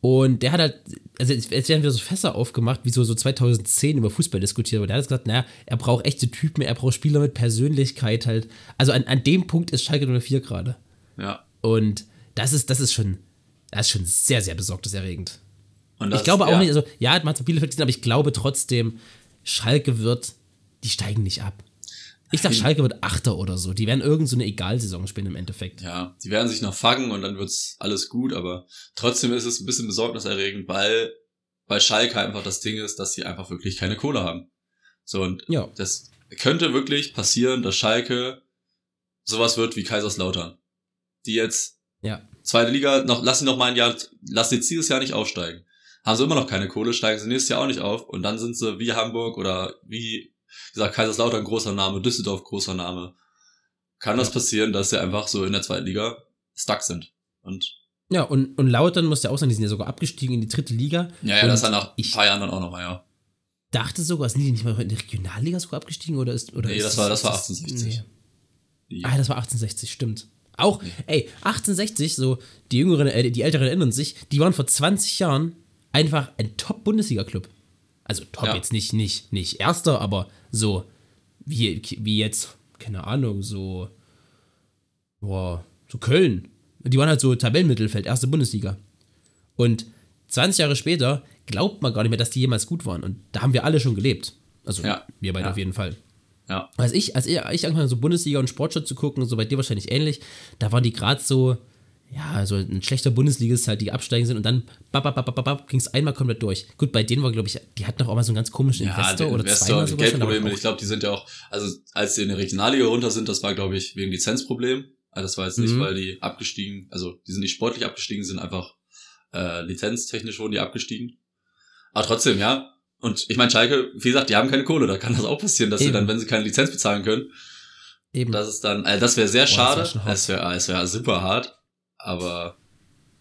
und der hat halt, also es es werden wieder so Fässer aufgemacht, wie so, so 2010 über Fußball diskutiert, aber der hat gesagt, naja, er braucht echte Typen, er braucht Spieler mit Persönlichkeit halt. Also an, an dem Punkt ist Schalke 04 gerade. Ja. Und das ist, das ist schon, das ist schon sehr, sehr besorgniserregend. Und ich glaube auch nicht, also ja, man hat es Bielefeld gesehen, aber ich glaube trotzdem, Schalke wird, die steigen nicht ab. Ich sag. Schalke wird Achter oder so. Die werden irgend so eine Egalsaison spielen im Endeffekt. Ja, die werden sich noch fangen und dann wird's alles gut, aber trotzdem ist es ein bisschen besorgniserregend, weil bei Schalke einfach das Ding ist, dass sie einfach wirklich keine Kohle haben. So, und Ja. das könnte wirklich passieren, dass Schalke sowas wird wie Kaiserslautern. Die jetzt Ja. zweite Liga, noch, lass sie noch mal ein Jahr, lass sie dieses Jahr nicht aufsteigen. Haben sie immer noch keine Kohle, steigen sie nächstes Jahr auch nicht auf und dann sind sie wie Hamburg oder wie gesagt Kaiserslautern großer Name, Düsseldorf großer Name. Kann das Ja. passieren, dass sie einfach so in der zweiten Liga stuck sind. Und Ja, und, und Lautern muss ja auch sagen, die sind ja sogar abgestiegen in die dritte Liga. ja, ja, und das dann nach ein paar Jahren dann auch nochmal, ja. dachte sogar, sind die nicht mal in die Regionalliga sogar abgestiegen oder ist oder Nee, ist das war- das war ist 1860. Nee. Ah, das war 1860, stimmt. Auch, ey, 1860, so die Jüngeren, äh, die Älteren erinnern sich, die waren vor 20 Jahren einfach ein Top-Bundesliga-Club. Also Top Ja. jetzt nicht, nicht, nicht Erster, aber so wie, wie jetzt, keine Ahnung, so, boah, so Köln. Die waren halt so Tabellenmittelfeld, erste Bundesliga. Und 20 Jahre später glaubt man gar nicht mehr, dass die jemals gut waren. Und da haben wir alle schon gelebt. Also Ja. wir beide Ja. auf jeden Fall. Ja. Als ich, als ich, angefangen habe, so Bundesliga und Sportschau zu gucken, so bei dir wahrscheinlich ähnlich, da waren die gerade so, ja, so ein schlechter Bundesligist halt, die absteigen sind und dann ging es einmal komplett durch. Gut, bei denen war, glaube ich, die hatten doch auch mal so einen ganz komischen Investor oder Investor, zweimal die sogar schon. Geldprobleme. auch- Ich glaube, die sind ja auch, also als die in der Regionalliga runter sind, das war, glaube ich, wegen Lizenzproblem. Also das war jetzt nicht, Mhm. weil die abgestiegen, also die sind nicht sportlich abgestiegen, sind einfach äh, lizenztechnisch wurden die abgestiegen. Aber trotzdem, ja. Und ich meine, Schalke, wie gesagt, die haben keine Kohle. Da kann das auch passieren, dass sie Eben. dann, wenn sie keine Lizenz bezahlen können, Eben. das ist dann, also das wäre sehr Boah, das schade. wär schon. Es wäre es wär super hart. Aber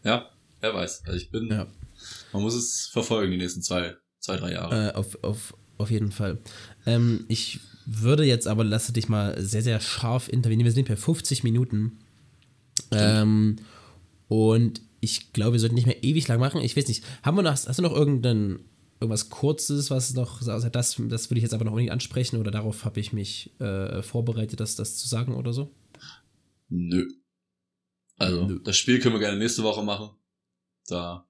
ja, wer weiß. Also ich bin, Ja. man muss es verfolgen die nächsten zwei, zwei, drei Jahre. Äh, auf, auf, auf jeden Fall. Ähm, ich würde jetzt aber, lasse dich mal sehr, sehr scharf intervenieren. Wir sind bei 50 Minuten. Ähm, und ich glaube, wir sollten nicht mehr ewig lang machen. Ich weiß nicht, haben wir noch, hast du noch irgendein, irgendwas Kurzes, was noch, also das, das würde ich jetzt aber noch nicht ansprechen oder darauf habe ich mich äh, vorbereitet, das, das zu sagen oder so? Nö. Also, Nö. das Spiel können wir gerne nächste Woche machen. Da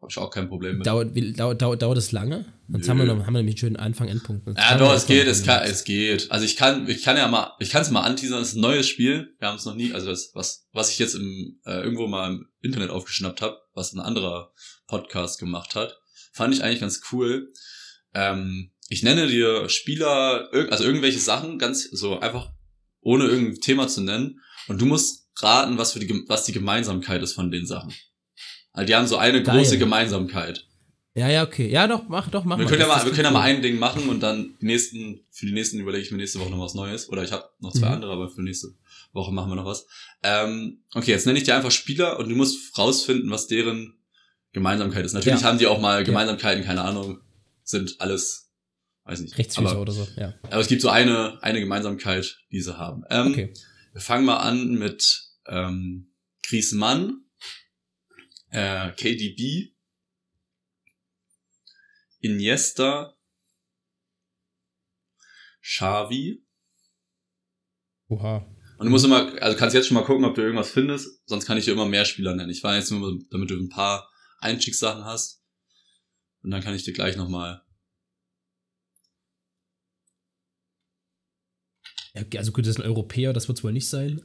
habe ich auch kein Problem mit. Dauert, wie, dauert, dauert, dauert es lange? Sonst haben wir, noch, haben wir nämlich einen schönen Anfang, Endpunkt. Sonst Ja, doch, es geht, es kann, es geht. Also ich kann, ich kann ja mal, ich kann es mal anteasern, es ist ein neues Spiel. Wir haben es noch nie, also das, was, was ich jetzt im, äh, irgendwo mal im Internet aufgeschnappt habe, was ein anderer Podcast gemacht hat, fand ich eigentlich ganz cool. Ähm, ich nenne dir Spieler, also irgendwelche Sachen, ganz so einfach, ohne irgendein Thema zu nennen, und du musst raten, was für die, was die Gemeinsamkeit ist von den Sachen. Also die haben so eine Geil. große Gemeinsamkeit. Ja, ja, okay. Ja, doch, mach, doch, mach Wir mal. können ja mal, wir können ja mal ein Ding machen und dann die nächsten, für die nächsten überlege ich mir nächste Woche noch was Neues. Oder ich habe noch zwei Mhm. andere, aber für nächste Woche machen wir noch was. Ähm, okay, jetzt nenne ich dir einfach Spieler und du musst rausfinden, was deren Gemeinsamkeit ist. Natürlich Ja. haben die auch mal Gemeinsamkeiten, keine Ahnung, sind alles, weiß nicht. Rechtsfüßer oder so, ja. aber es gibt so eine, eine Gemeinsamkeit, die sie haben. Ähm, Okay. Wir fangen mal an mit ähm, Griezmann, äh, KDB, Iniesta, Xavi. Oha. Und du musst immer, also kannst jetzt schon mal gucken, ob du irgendwas findest, sonst kann ich dir immer mehr Spieler nennen. Ich war jetzt nur, damit du ein paar Einstiegssachen hast. Und dann kann ich dir gleich nochmal. Ja, also gut, das ist ein Europäer, das wird es wohl nicht sein.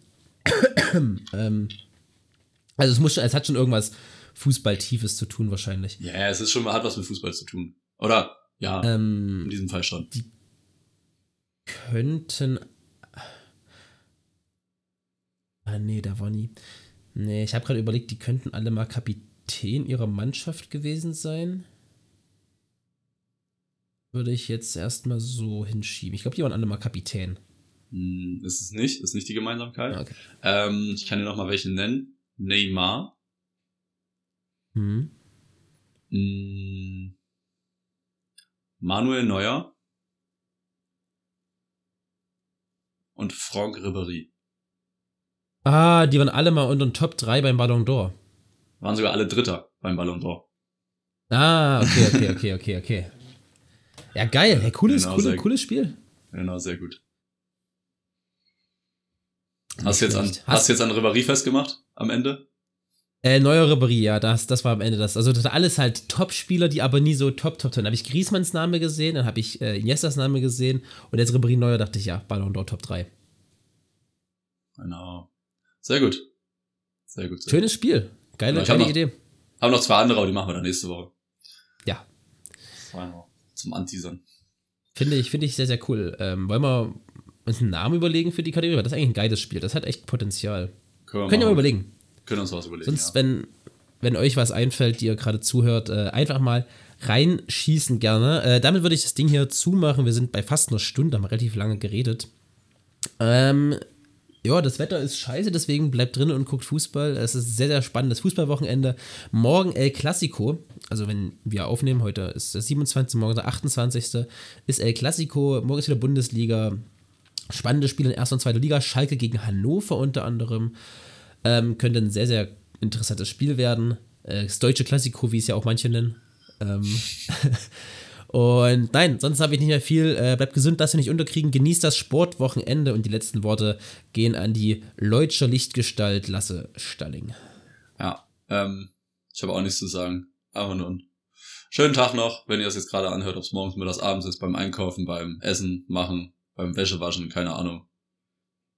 ähm, also es muss schon, es hat schon irgendwas Fußballtiefes zu tun wahrscheinlich. Ja, yeah, es ist schon, hat was mit Fußball zu tun. Oder? Ja, in Ähm, diesem Fall schon. könnten. Ah, nee, da war nie. Nee, ich habe gerade überlegt, die könnten alle mal Kapitän ihrer Mannschaft gewesen sein. Würde ich jetzt erstmal so hinschieben. Ich glaube, die waren alle mal Kapitän. Hm, ist es nicht, ist nicht die Gemeinsamkeit. Okay. Ähm, ich kann dir noch mal welche nennen. Neymar, Hm. mh, Manuel Neuer und Franck Ribéry. Ah, die waren alle mal unter den Top 3 beim Ballon d'Or. Waren sogar alle Dritter beim Ballon d'Or. Ah, okay, okay, okay, okay, okay. Ja, geil. Hey, cooles, Genau, cooles, cooles Spiel. Genau, sehr gut. Hast du jetzt an, hast jetzt an Ribéry festgemacht am Ende? Äh, neuer Ribéry, ja, das, das war am Ende das. Also das war alles halt Top-Spieler, die aber nie so top, top, top. Dann habe ich Griezmanns Name gesehen, dann habe ich äh, Iniestas Name gesehen und jetzt Ribéry neuer, dachte ich, ja, Ballon d'Or Top 3. Genau. Sehr gut. Sehr gut. Sehr gut. Schönes Spiel. Geile, hab geile noch- Idee. Haben noch zwei andere, aber die machen wir dann nächste Woche. Ja. Zum Anteasern. Finde ich, finde ich sehr, sehr cool. Ähm, wollen wir uns einen Namen überlegen für die Kategorie? Weil Das ist eigentlich ein geiles Spiel. Das hat echt Potenzial. Können wir Könnt ihr mal überlegen. Können uns was überlegen. Sonst, ja. wenn, wenn euch was einfällt, die ihr gerade zuhört, äh, einfach mal reinschießen gerne. Äh, damit würde ich das Ding hier zumachen. Wir sind bei fast einer Stunde, haben relativ lange geredet. Ähm, ja, das Wetter ist scheiße, deswegen bleibt drin und guckt Fußball. Es ist sehr, sehr spannendes Fußballwochenende. Morgen El Clasico, also wenn wir aufnehmen, heute ist der 27., morgen der 28., ist El Clasico, morgen ist wieder Bundesliga. Spannende Spiele in erster und zweiter Liga. Schalke gegen Hannover unter anderem. Ähm, könnte ein sehr, sehr interessantes Spiel werden. Äh, das deutsche Klassiko, wie es ja auch manche nennen. Ähm und nein, sonst habe ich nicht mehr viel. Äh, bleibt gesund, lasst ihr nicht unterkriegen. Genießt das Sportwochenende und die letzten Worte gehen an die Leutscher Lichtgestalt Lasse Stalling. Ja, ähm, ich habe auch nichts zu sagen. Aber nun. Schönen Tag noch, wenn ihr das jetzt gerade anhört, ob es morgens, mittags, abends ist, beim Einkaufen, beim Essen, machen, beim Wäschewaschen, keine Ahnung.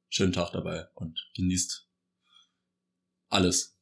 Schönen Tag dabei und genießt alles.